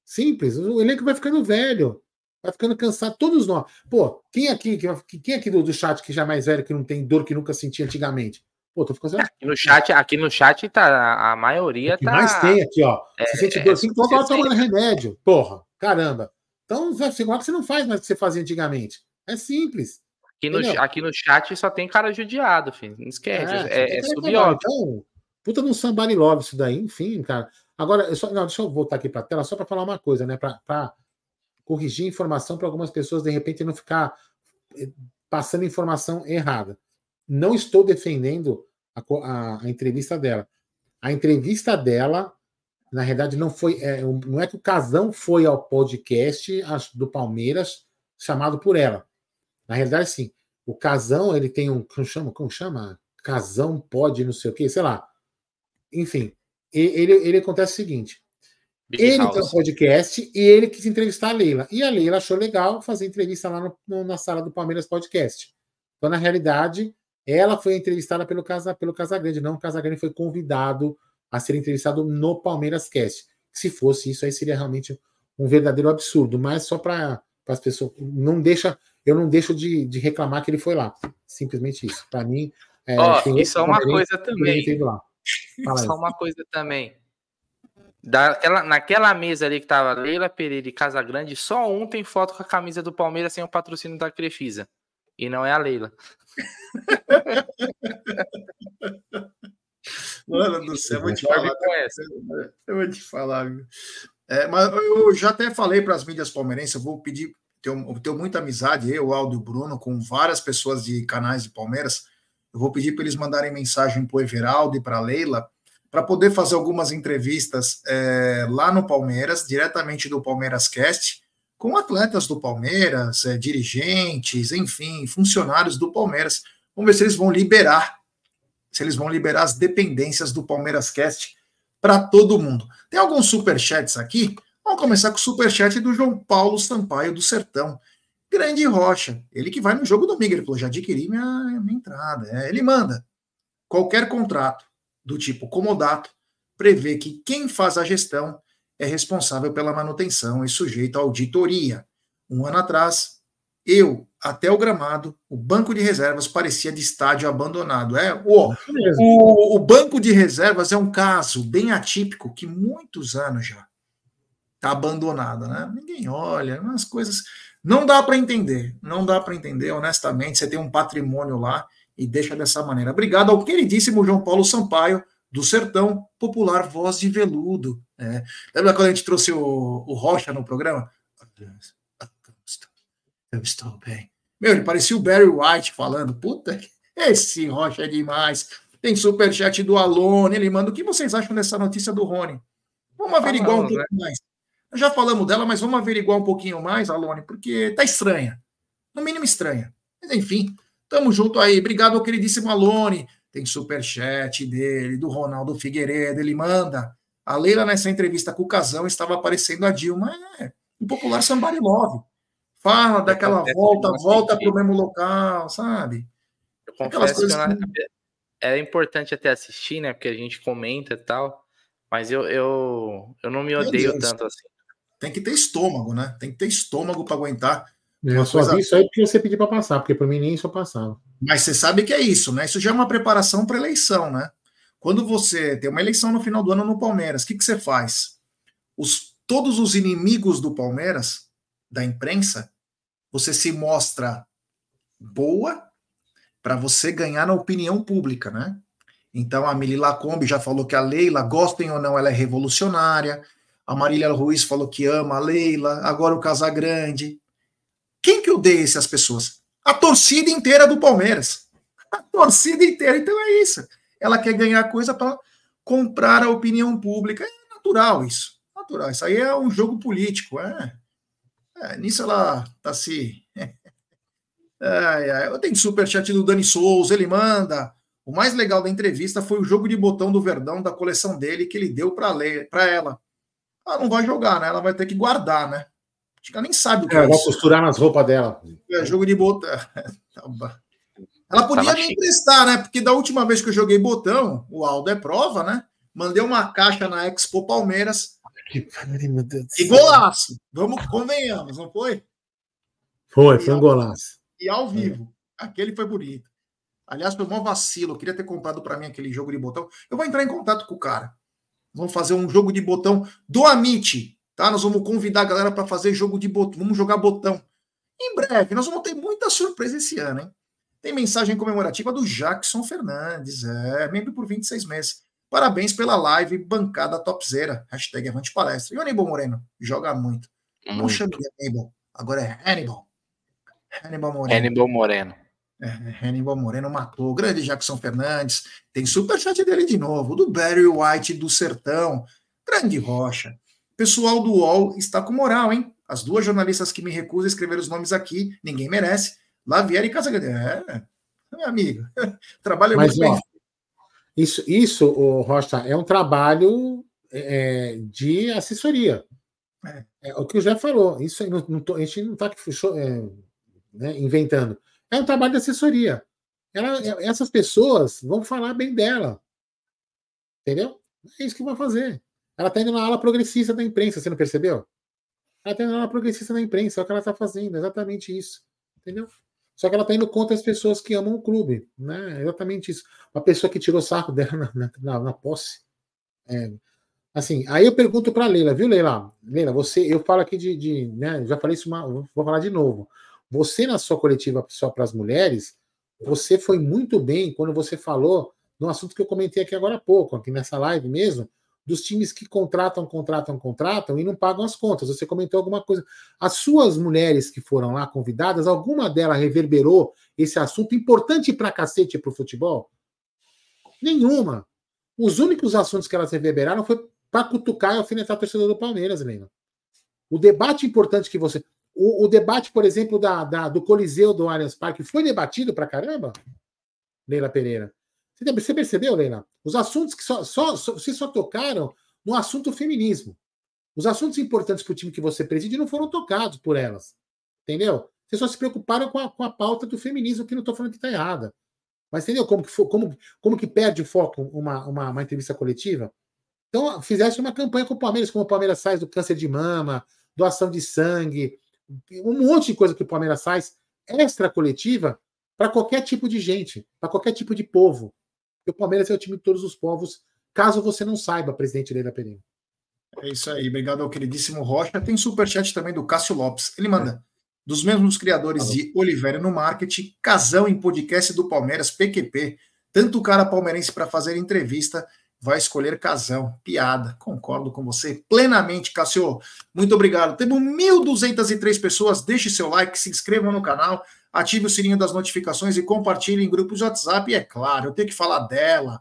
Simples. O elenco vai ficando velho. Vai ficando cansado, todos nós. Pô, quem aqui, quem aqui do, do chat que já é mais velho, que não tem dor que nunca sentia antigamente? Pô, tô ficando. Aqui no chat, aqui no chat tá, a maioria tá. mais tem aqui, ó. É, você sente dor, cinco é, tomando remédio. Porra, caramba. Então, igual que você não faz mais o que você fazia antigamente. É simples. Aqui no, aqui no chat só tem cara judiado, filho. Não esquece. É, é, é subóbvio. Então, puta no somebody love isso daí, enfim, cara. Agora, eu só, não, deixa eu voltar aqui para a tela só para falar uma coisa, né? Para corrigir informação para algumas pessoas de repente não ficar eh, passando informação errada. Não estou defendendo a, a, a entrevista dela. A entrevista dela, na realidade, não foi. É, não é que o Casão foi ao podcast do Palmeiras chamado por ela. Na realidade, sim. O Casão, ele tem um. Como chama? Como chama? Casão pode, não sei o quê, sei lá. Enfim, ele, ele acontece o seguinte: Big ele House. tem um podcast e ele quis entrevistar a Leila. E a Leila achou legal fazer entrevista lá no, no, na sala do Palmeiras Podcast. Então, na realidade, ela foi entrevistada pelo, Casa, pelo Casagrande, não o Casagrande foi convidado a ser entrevistado no Palmeiras Cast. Se fosse isso, aí seria realmente um verdadeiro absurdo, mas só para as pessoas. Não deixa, eu não deixo de, de, reclamar que ele foi lá. Simplesmente isso. Para mim. É, oh, isso é uma coisa também. Isso é uma coisa também Daquela, naquela mesa ali que tava Leila Pereira e Casagrande, só um tem foto com a camisa do Palmeiras sem o patrocínio da Crefisa. E não é a Leila. Mano do céu, eu vou te falar. Eu vou te falar, É, mas eu já até falei para as mídias palmeirenses, eu vou pedir, tenho, eu tenho muita amizade, eu, Aldo e o Bruno, com várias pessoas de canais de Palmeiras. Eu vou pedir para eles mandarem mensagem para o Everaldo e para a Leila para poder fazer algumas entrevistas é, lá no Palmeiras, diretamente do Palmeiras Cast, com atletas do Palmeiras, é, dirigentes, enfim, funcionários do Palmeiras. Vamos ver se eles vão liberar, se eles vão liberar as dependências do Palmeiras Cast para todo mundo. Tem alguns superchats aqui. Vamos começar com o superchat do João Paulo Sampaio do Sertão. Grande Rocha, ele que vai no jogo domingo. Ele falou: já adquiri minha, minha entrada. É, ele manda qualquer contrato do tipo comodato, prevê que quem faz a gestão é responsável pela manutenção e sujeito à auditoria. Um ano atrás, eu, até o gramado, o banco de reservas parecia de estádio abandonado. É, o, o, o banco de reservas é um caso bem atípico que muitos anos já está abandonado, né? Ninguém olha, umas coisas. Não dá para entender, não dá para entender, honestamente. Você tem um patrimônio lá e deixa dessa maneira. Obrigado ao queridíssimo João Paulo Sampaio, do Sertão, popular voz de veludo. É. Lembra quando a gente trouxe o, o Rocha no programa? Eu estou bem. Meu, ele parecia o Barry White falando. Puta, esse Rocha é demais. Tem superchat do Alone. Ele manda. O que vocês acham dessa notícia do Rony? Vamos averiguar um pouco né? mais. Já falamos dela, mas vamos averiguar um pouquinho mais, Alone, porque tá estranha. No mínimo estranha. Mas enfim, tamo junto aí. Obrigado ao queridíssimo Alone. Tem superchat dele, do Ronaldo Figueiredo. Ele manda. A Leila, nessa entrevista com o Casão, estava aparecendo a Dilma. É, o popular Somebody Love. Fala daquela volta, volta para o mesmo local, sabe? Eu confesso que, que é importante até assistir, né? Porque a gente comenta e tal. Mas eu, eu, eu não me odeio tanto assim. Tem que ter estômago, né? Tem que ter estômago para aguentar. Eu só coisa... vi isso aí porque você pediu para passar, porque para mim nem isso eu passava. Mas você sabe que é isso, né? Isso já é uma preparação para eleição, né? Quando você tem uma eleição no final do ano no Palmeiras, o que, que você faz? Os, todos os inimigos do Palmeiras, da imprensa, você se mostra boa para você ganhar na opinião pública, né? Então a Mili Lacombe já falou que a Leila, gostem ou não, ela é revolucionária. A Marília Ruiz falou que ama a Leila. Agora o Casagrande. Quem que odeia essas pessoas? A torcida inteira do Palmeiras. A torcida inteira. Então é isso. Ela quer ganhar coisa para comprar a opinião pública. É natural isso. Natural. Isso aí é um jogo político. É. é nisso ela está se Ai, ai. Eu tenho superchat do Dani Souza, ele manda. O mais legal da entrevista foi o jogo de botão do Verdão da coleção dele que ele deu para ela. Ela não vai jogar, né? Ela vai ter que guardar, né? Acho que ela nem sabe o que é, é vai costurar nas roupas dela. É, jogo de botão. Ela podia me emprestar, né? Porque da última vez que eu joguei botão, o Aldo é prova, né? Mandei uma caixa na Expo Palmeiras. E golaço. Vamos, convenhamos, não foi? Foi, foi um golaço e ao é. vivo. Aquele foi bonito. Aliás, foi um vacilo. Eu queria ter comprado para mim aquele jogo de botão. Eu vou entrar em contato com o cara. Vamos fazer um jogo de botão do Amit, tá? Nós vamos convidar a galera para fazer jogo de botão. Vamos jogar botão. Em breve, nós vamos ter muita surpresa esse ano, hein? Tem mensagem comemorativa do Jackson Fernandes, é, membro por 26 meses. Parabéns pela live, bancada topzera. Hashtag Avante Palestra. E o Aníbal Moreno? Joga muito. muito. Não chame de Aníbal, agora é Hannibal. Hannibal Moreno. Hannibal Moreno. É, Hannibal Moreno matou. O grande Jackson Fernandes. Tem superchat dele de novo. Do Barry White do Sertão. Grande Rocha. Pessoal do UOL está com moral, hein? As duas jornalistas que me recusam a escrever os nomes aqui, ninguém merece. Laviera e Casagrande. É, meu amigo. Trabalho Mas, muito ó, bem. Isso, isso o Rocha, é um trabalho é, de assessoria. É. é. o que o Jé falou. Isso não, não, a gente não está é, né, inventando. É um trabalho de assessoria. Ela, essas pessoas vão falar bem dela. Entendeu? É isso que vai fazer. Ela está indo na ala progressista da imprensa, você não percebeu? Ela está indo na ala progressista da imprensa, é o que ela está fazendo, exatamente isso. Entendeu? Só que ela está indo contra as pessoas que amam o clube. Né? Exatamente isso. Uma pessoa que tirou sarro dela na, na, na posse. É, assim, aí eu pergunto para Leila, viu, Leila? Leila, você, eu falo aqui de, de né, já falei isso, uma, vou falar de novo. Você, na sua coletiva só para as mulheres, você foi muito bem quando você falou no assunto que eu comentei aqui agora há pouco, aqui nessa live mesmo, dos times que contratam, contratam, contratam e não pagam as contas. Você comentou alguma coisa. As suas mulheres que foram lá convidadas, alguma delas reverberou esse assunto importante para cacete para o futebol? Nenhuma. Os únicos assuntos que elas reverberaram foi para cutucar e alfinetar a torcedor do Palmeiras, Helena. O debate importante que você. O, o debate, por exemplo, da, da, do Coliseu do Allianz Parque foi debatido para caramba, Leila Pereira. Você percebeu, Leila? Os assuntos que só, só, só, vocês só tocaram no assunto feminismo. Os assuntos importantes para o time que você preside não foram tocados por elas. Entendeu? Vocês só se preocuparam com a, com a pauta do feminismo, que não estou falando que está errada. Mas entendeu como que, como, como que perde o foco uma, uma, uma entrevista coletiva? Então, fizesse uma campanha com o Palmeiras, como o Palmeiras sai do câncer de mama, doação de sangue, um monte de coisa que o Palmeiras faz extra coletiva para qualquer tipo de gente, para qualquer tipo de povo. O Palmeiras é o time de todos os povos, caso você não saiba, presidente Leila Pereira. É isso aí, obrigado ao queridíssimo Rocha. Tem superchat também do Cássio Lopes. Ele manda. É. Dos mesmos criadores de Oliveira no Marketing, Casão em podcast do Palmeiras, PQP. Tanto o cara palmeirense para fazer entrevista vai escolher casão. Piada. Concordo com você plenamente, Cássio. Muito obrigado. Temos 1.203 pessoas. Deixe seu like, se inscreva no canal, ative o sininho das notificações e compartilhe em grupos de WhatsApp. E é claro, eu tenho que falar dela.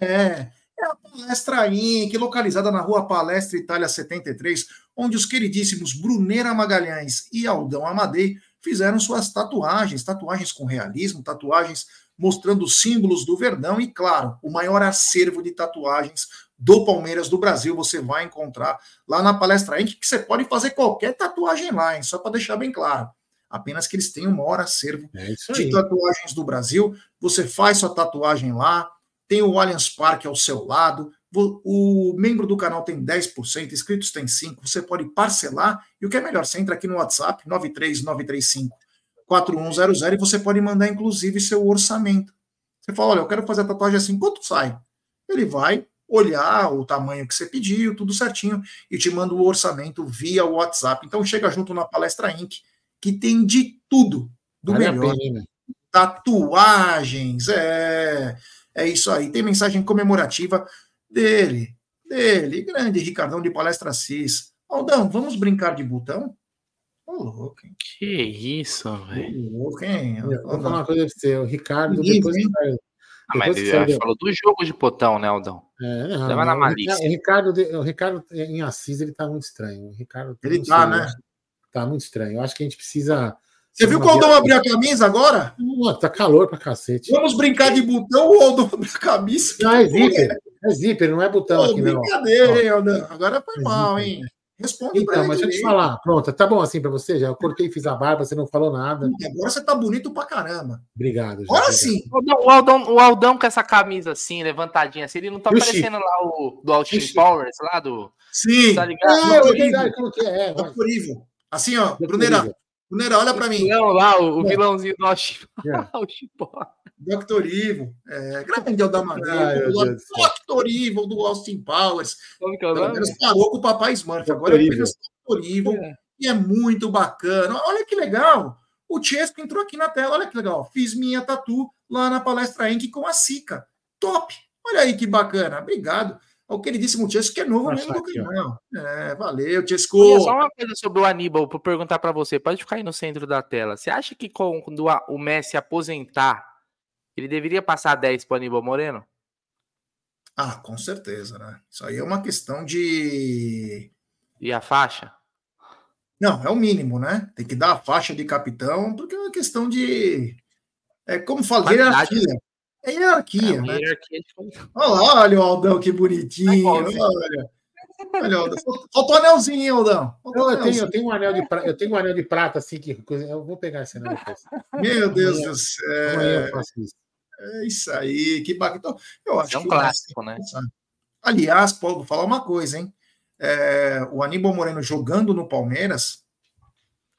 É, é a Palestra Inc., localizada na rua Palestra Itália 73, onde os queridíssimos Brunera Magalhães e Aldão Amadei fizeram suas tatuagens, tatuagens com realismo, tatuagens mostrando símbolos do Verdão e, claro, o maior acervo de tatuagens do Palmeiras do Brasil você vai encontrar lá na Palestra Inc., que você pode fazer qualquer tatuagem lá, hein? só para deixar bem claro. Apenas que eles têm o maior acervo é de tatuagens do Brasil. Você faz sua tatuagem lá, tem o Allianz Parque ao seu lado, o membro do canal tem 10%, inscritos tem 5%, você pode parcelar, e o que é melhor, você entra aqui no WhatsApp, 93935 4100, e você pode mandar, inclusive, seu orçamento. Você fala, olha, eu quero fazer a tatuagem assim, quanto sai? Ele vai olhar o tamanho que você pediu, tudo certinho, e te manda o orçamento via WhatsApp. Então chega junto na Palestra Inc., que tem de tudo, do vale melhor. Tatuagens, é é isso aí. Tem mensagem comemorativa dele, dele, grande Ricardão de Palestra Cis. Aldão, vamos brincar de botão? Ô, louco, hein? Que isso, velho. louco, hein? Vou falar uma coisa pra você. O Ricardo, depois que vai, ah, mas ele falou do jogo de potão, né, Aldão? É, não, Leva na malícia. O Ricardo, o Ricardo em Assis, ele tá muito estranho. O Ricardo, ele tá, né? Tá muito estranho. Eu acho que a gente precisa você viu que o Aldão abriu a camisa agora? tá calor pra cacete. Vamos brincar de botão ou o Aldão abriu a camisa? Não, é zíper. É zíper, não é botão Pô, aqui, não. Brincadeira, hein, Aldão? Agora foi é mal, hein? Responde então, mas deixa eu te falar. Pronto, tá bom assim pra você? Já eu cortei, fiz a barba, você não falou nada. Agora você tá bonito pra caramba. Obrigado. Já, Agora sim. O Aldão, o Aldão com essa camisa assim, levantadinha assim, ele não tá parecendo lá o do Austin Powers, lá do. Sim. Tá ligado? É, é verdade, como que é? é assim, ó, Bruneira, Brunera, olha para mim. Não, lá, o, o é. vilãozinho do yeah. Dr. Evil, é, grande Aldamadeiro, Dr. Evil do Austin Powers. É Pelo menos parou com o Papai Smurf. Agora é apenas Dr. Evil. É. E é muito bacana. Olha que legal. O Chesco entrou aqui na tela. Olha que legal. Fiz minha tatu lá na palestra Enk com a Sica. Top. Olha aí que bacana. Obrigado ao queridíssimo Chesco, que é novo mesmo do canal. É, valeu, Chesco. só uma coisa sobre o Aníbal, para perguntar para você. Pode ficar aí no centro da tela. Você acha que quando o Messi aposentar, ele deveria passar 10 para o Aníbal Moreno? Ah, com certeza, né? Isso aí é uma questão de. E a faixa? Não, é o mínimo, né? Tem que dar a faixa de capitão, porque é uma questão de. É como fala, hierarquia. É hierarquia, é né? Hierarquia olha lá, olha o Aldão, que bonitinho. olha. Olha, Aldão. Faltou anelzinho, hein, Aldão? Faltou eu, tenho, eu, tenho um anel de prata, eu tenho um anel de prata, assim, que eu vou pegar esse anel depois. Meu Deus do céu. Isso. É isso aí, que bacana. Então, eu acho é um clássico, né? Aliás, Paulo, vou falar uma coisa, hein? É, o Aníbal Moreno jogando no Palmeiras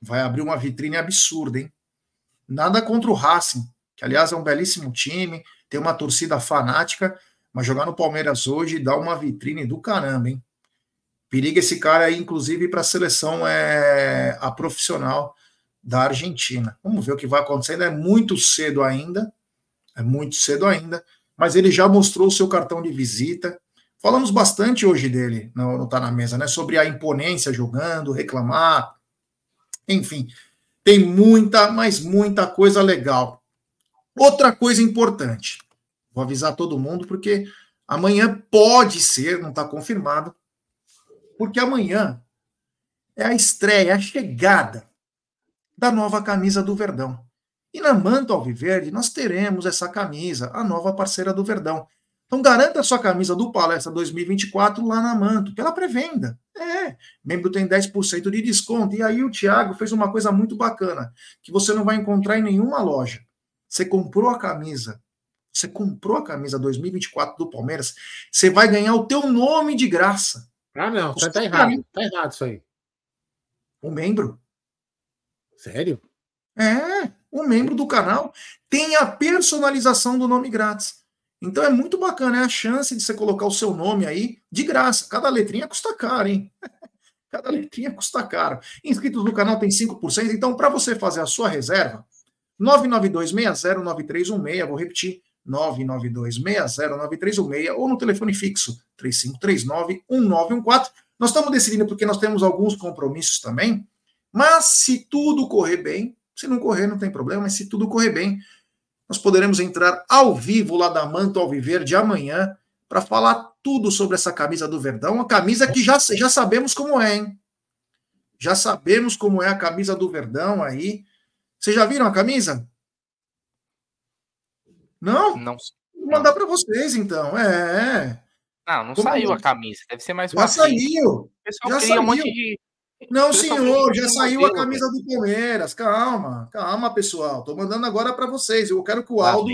vai abrir uma vitrine absurda, hein? Nada contra o Racing, que aliás é um belíssimo time, tem uma torcida fanática, mas jogar no Palmeiras hoje dá uma vitrine do caramba, hein? Periga esse cara aí, inclusive, para a seleção é, a profissional da Argentina. Vamos ver o que vai acontecendo. É muito cedo ainda, é muito cedo ainda, mas ele já mostrou o seu cartão de visita. Falamos bastante hoje dele, não, não tá na mesa, né? Sobre a imponência jogando, reclamar, enfim, tem muita, mas muita coisa legal. Outra coisa importante, vou avisar todo mundo, porque amanhã pode ser, não está confirmado, porque amanhã é a estreia, a chegada da nova camisa do Verdão. E na Manto Alviverde nós teremos essa camisa, a nova parceira do Verdão. Então garanta a sua camisa do Palestra 2024 lá na Manto, pela pré-venda. É, membro tem 10% de desconto. E aí o Thiago fez uma coisa muito bacana, que você não vai encontrar em nenhuma loja. Você comprou a camisa, você comprou a camisa 2024 do Palmeiras, você vai ganhar o teu nome de graça. Ah, não, tá, tá errado. Tá errado isso aí. O membro. Sério? É, o membro do canal tem a personalização do nome grátis. Então é muito bacana, é a chance de você colocar o seu nome aí de graça. Cada letrinha custa caro, hein? Cada letrinha custa caro. Inscritos no canal tem 5%, então para você fazer a sua reserva, 992609316, vou repetir, 992609316 ou no telefone fixo 3539-1914. Nós estamos decidindo porque nós temos alguns compromissos também, mas se tudo correr bem, Se não correr, não tem problema, mas se tudo correr bem, nós poderemos entrar ao vivo lá da Manto Alviverde amanhã para falar tudo sobre essa camisa do Verdão, uma camisa que já, já sabemos como é, hein? Já sabemos como é a camisa do Verdão aí. Vocês já viram a camisa? Não? Não. Vou mandar para vocês, então. É. Não, não Como saiu não? a camisa. Deve ser mais Já fácil. saiu. Já cria um monte saiu. de. Não, senhor, já saiu a camisa do Palmeiras. Calma, calma, pessoal. Tô mandando agora para vocês. Eu quero que o Tá, Aldo,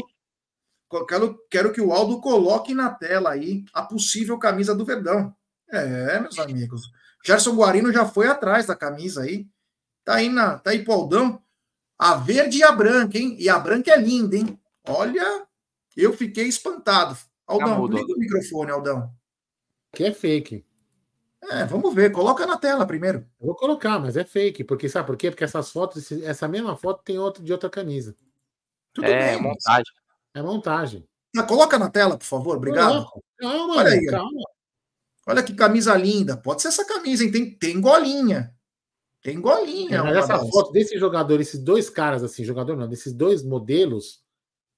quero, quero que o Aldo coloque na tela aí a possível camisa do Verdão. É, meus amigos. Gerson Guarino já foi atrás da camisa aí. Tá aí na, tá aí pro Aldão. A verde e a branca, hein? E a branca é linda, hein? Olha, eu fiquei espantado. Aldão, liga o microfone, Aldão. Que é fake. É, vamos ver. Coloca na tela primeiro. Eu vou colocar, mas é fake. Porque sabe por quê? Porque essas fotos, essa mesma foto tem outra de outra camisa. Tudo É, bem. montagem. É montagem. Ah, coloca na tela, por favor. Obrigado. Calma, Olha aí, calma. Olha que camisa linda. Pode ser essa camisa, hein? Tem, tem golinha. Tem golinha. Mas essa foto desse jogador, esses dois caras assim, jogador não, desses dois modelos,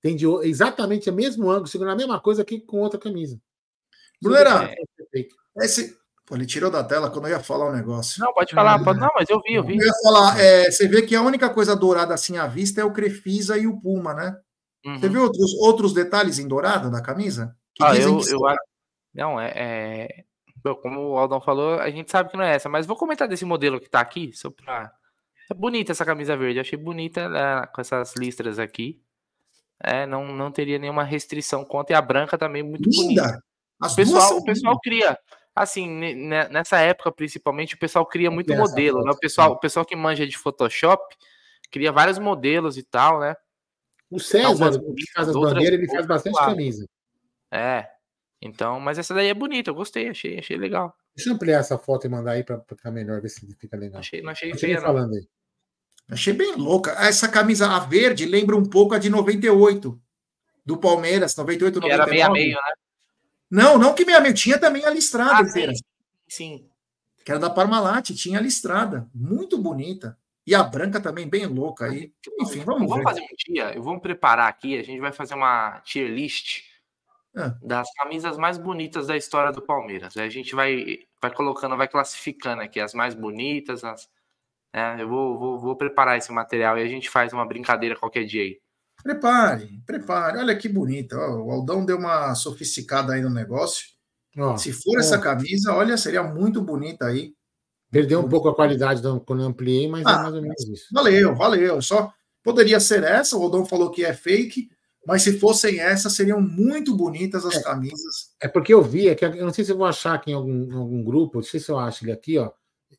tem de exatamente o mesmo ângulo, segurando a mesma coisa aqui com outra camisa. Brunera, É esse... Pô, ele tirou da tela quando eu ia falar um negócio. Não, pode falar. Pode... Não, mas eu vi, eu vi. Eu ia falar, é, você vê que a única coisa dourada assim à vista é o Crefisa e o Puma, né? Uhum. Você viu outros, outros detalhes em dourado da camisa? Que Ah, dizem eu, que eu. Não, é. é- Bom, Como o Aldão falou, a gente sabe que não é essa, mas vou comentar desse modelo que tá aqui, só pra. É bonita essa camisa verde, achei bonita né, com essas listras aqui. É, não, não teria nenhuma restrição quanto, e a branca também muito bonita. Linda! As O pessoal, o pessoal cria, assim, ne- ne- nessa época principalmente, o pessoal cria muito modelo, né? O pessoal, o pessoal que manja de Photoshop cria vários modelos e tal, né? O César, Algumas que faz as bandeiras, ele faz bastante suave. camisa. É. Então, mas essa daí é bonita, eu gostei, achei, achei legal. Deixa eu ampliar essa foto e mandar aí para ficar melhor, ver se fica legal. Achei, não achei feia, não. falando aí. Achei bem louca. Essa camisa a verde lembra um pouco a de 98, do Palmeiras, 98, Que era 99. meio né? Não, não que meia meio, tinha também a listrada Ah, inteira, sim. Sim. que era da Parmalat, tinha a listrada, muito bonita. E a branca também bem louca aí. Enfim, vamos Vamos ver. fazer um dia, eu vou me preparar aqui, a gente vai fazer uma tier list Ah. das camisas mais bonitas da história do Palmeiras. A gente vai, vai colocando, vai classificando aqui as mais bonitas, as, né? Eu vou, vou, vou preparar esse material e a gente faz uma brincadeira qualquer dia aí. Prepare, prepare. Olha que bonita. o Aldão deu uma sofisticada aí no negócio. Ó, Se for ó, essa camisa, olha, seria muito bonita aí. Perdeu um pouco a qualidade do- quando eu ampliei, mas é Ah, mais ou menos isso. Valeu, valeu. Só poderia ser essa. O Aldão falou que é fake, mas se fossem essa, seriam muito bonitas as É. camisas. É porque eu vi, é que eu não sei se eu vou achar aqui em algum, em algum grupo, não sei se eu acho ele aqui, ó.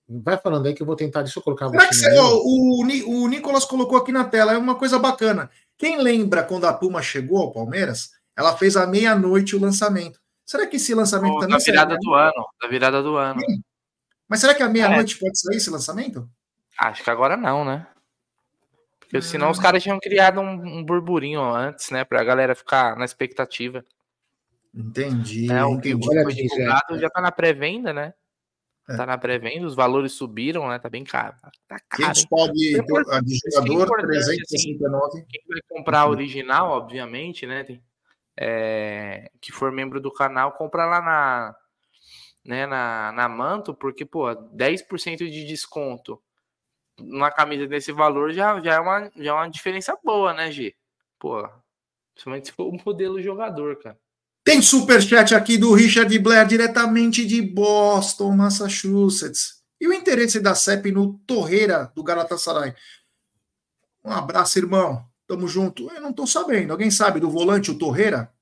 Vai falando aí que eu vou tentar, deixa eu colocar Será que você ó, o, o Nicolas colocou aqui na tela? É uma coisa bacana. Quem lembra quando a Puma chegou ao Palmeiras? Ela fez à meia-noite o lançamento. Será que esse lançamento também da virada será? do ano, da virada do ano. Mas será que à É. meia-noite pode sair esse lançamento? Acho que agora não, né? Porque senão os caras tinham criado um, um burburinho antes, né? Pra galera ficar na expectativa. Entendi. É, o que entendi. Olha foi aqui, divulgado já tá na pré-venda, né? É. Tá na pré-venda, os valores subiram, né? Tá bem caro. Tá caro. hein? 500 pau de, É de é jogador, 369. Quem vai comprar a original, obviamente, né? tem- é, que for membro do canal, compra lá na, né, na, na Manto, porque, pô, 10% de desconto numa camisa desse valor já, já, é uma, já é uma diferença boa, né, G? Pô, principalmente se for o modelo jogador, cara. Tem superchat aqui do Richard Blair, diretamente de Boston, Massachusetts. E o interesse da CEP no Torreira do Galatasaray? Um abraço, irmão. Tamo junto. Eu não tô sabendo. Alguém sabe do volante, o Torreira?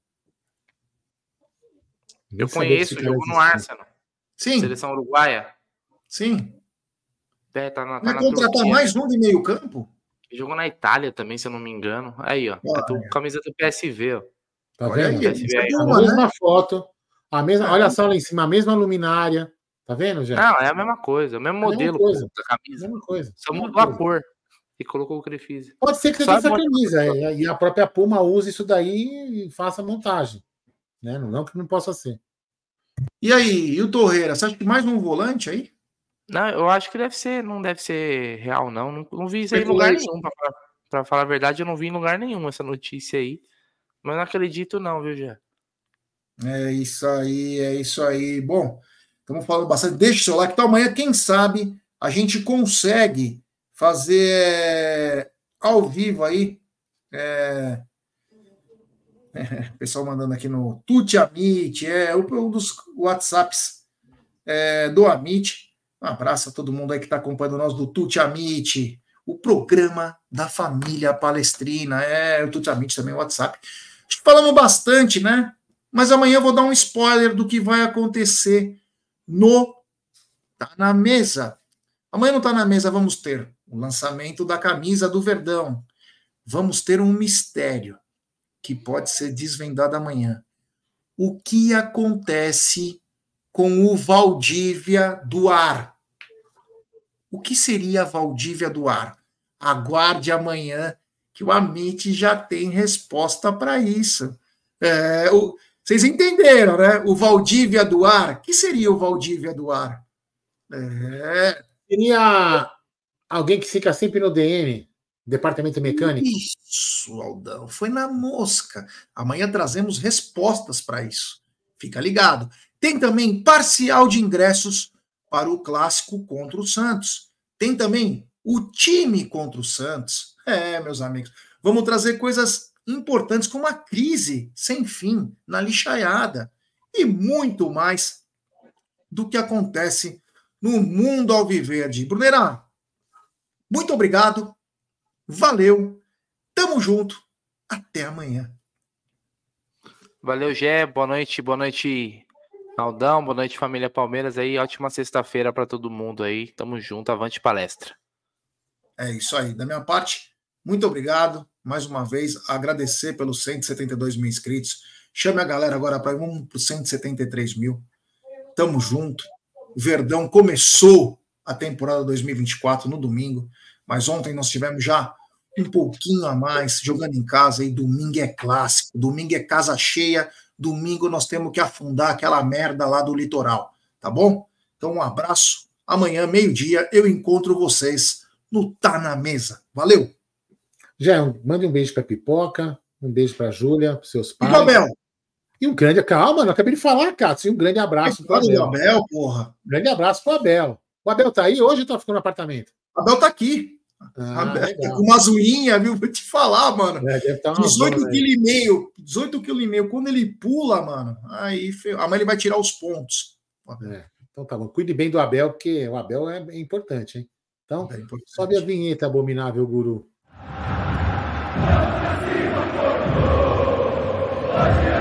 Eu conheço, jogou no. Arsenal, Sim, seleção uruguaia. sim. É, tá na, tá Vai na contratar Turquia. mais um de meio campo? Jogou na Itália também, se eu não me engano. Aí, ó. Olha. É do, camisa do PSV, ó. Tá Olha vendo? aí, isso é velho. A boa, né? mesma foto, a mesma, Ah. olha só lá em cima, a mesma luminária. Tá vendo, já? Não, é a mesma coisa, o mesmo mesma modelo coisa. pô, da camisa. mesma coisa. Só mesma mudou a coisa. cor e colocou o Crefise. Pode ser que tenha essa a camisa é, e a própria Puma use isso daí e faça a montagem. Né? Não, não que não possa ser. E aí, e o Torreira? Você acha que mais um volante aí? Não, eu acho que deve ser, não deve ser real, não. Não, não vi isso aí em lugar nenhum. Pra, pra, falar a verdade, eu não vi em lugar nenhum essa notícia aí. Mas não acredito, não, viu, Jé? É isso aí, é isso aí. Bom, estamos falando bastante. Deixa o seu like, então amanhã, quem sabe, a gente consegue fazer ao vivo aí. É... É, pessoal mandando aqui no Tuti Amit, é um dos WhatsApps é, do Amit. Um abraço a todo mundo aí que está acompanhando nós do Tuti Amit, o programa da família palestrina. É, o Tuti Amit também, o WhatsApp. Falamos bastante, né? Mas amanhã eu vou dar um spoiler do que vai acontecer no Tá na Mesa. Amanhã não Tá na Mesa, vamos ter o lançamento da camisa do Verdão. Vamos ter um mistério que pode ser desvendado amanhã. O que acontece com o Valdívia do Ar? O que seria a Valdívia do Ar? Aguarde amanhã que o Amit já tem resposta para isso. É, o, vocês entenderam, né? O Valdívia do Ar. O que seria o Valdívia do Ar? É... Seria alguém que fica sempre no DM. Departamento mecânico? Isso, Aldão, foi na mosca. Amanhã trazemos respostas para isso. Fica ligado. Tem também parcial de ingressos para o clássico contra o Santos. Tem também o time contra o Santos. É, meus amigos, vamos trazer coisas importantes como a crise sem fim na lixaiada e muito mais do que acontece no mundo alviverde. Brunerá, muito obrigado Valeu, tamo junto, até amanhã. Valeu, Gé, boa noite, boa noite, Aldão, boa noite, família Palmeiras aí, ótima sexta-feira para todo mundo aí, tamo junto, avante palestra. É isso aí, da minha parte, muito obrigado, mais uma vez, agradecer pelos 172 mil inscritos, chame a galera agora para um para 173 mil, tamo junto, o Verdão começou a temporada 2024 no domingo, mas ontem nós tivemos já um pouquinho a mais jogando em casa e domingo é clássico, domingo é casa cheia, domingo nós temos que afundar aquela merda lá do litoral, tá bom? Então um abraço, amanhã meio-dia eu encontro vocês no Tá na Mesa. Valeu. Já mande um beijo para Pipoca, um beijo para Júlia, seus pais. E Abel. E um grande, calma, não acabei de falar, Cássio, um grande abraço para Abel. Abel, porra. Um grande abraço para Abel. O Abel tá aí hoje ou tá ficando no apartamento? Abel tá aqui. Ah, com umas unhas, viu? Vou te falar, mano. É, 18 kg e meio. 18 kg e meio. Quando ele pula, mano, aí amanhã ele vai tirar os pontos. É, então tá bom. Cuide bem do Abel, porque o Abel é importante, hein? Então, é importante. sobe a vinheta, abominável guru. Vamos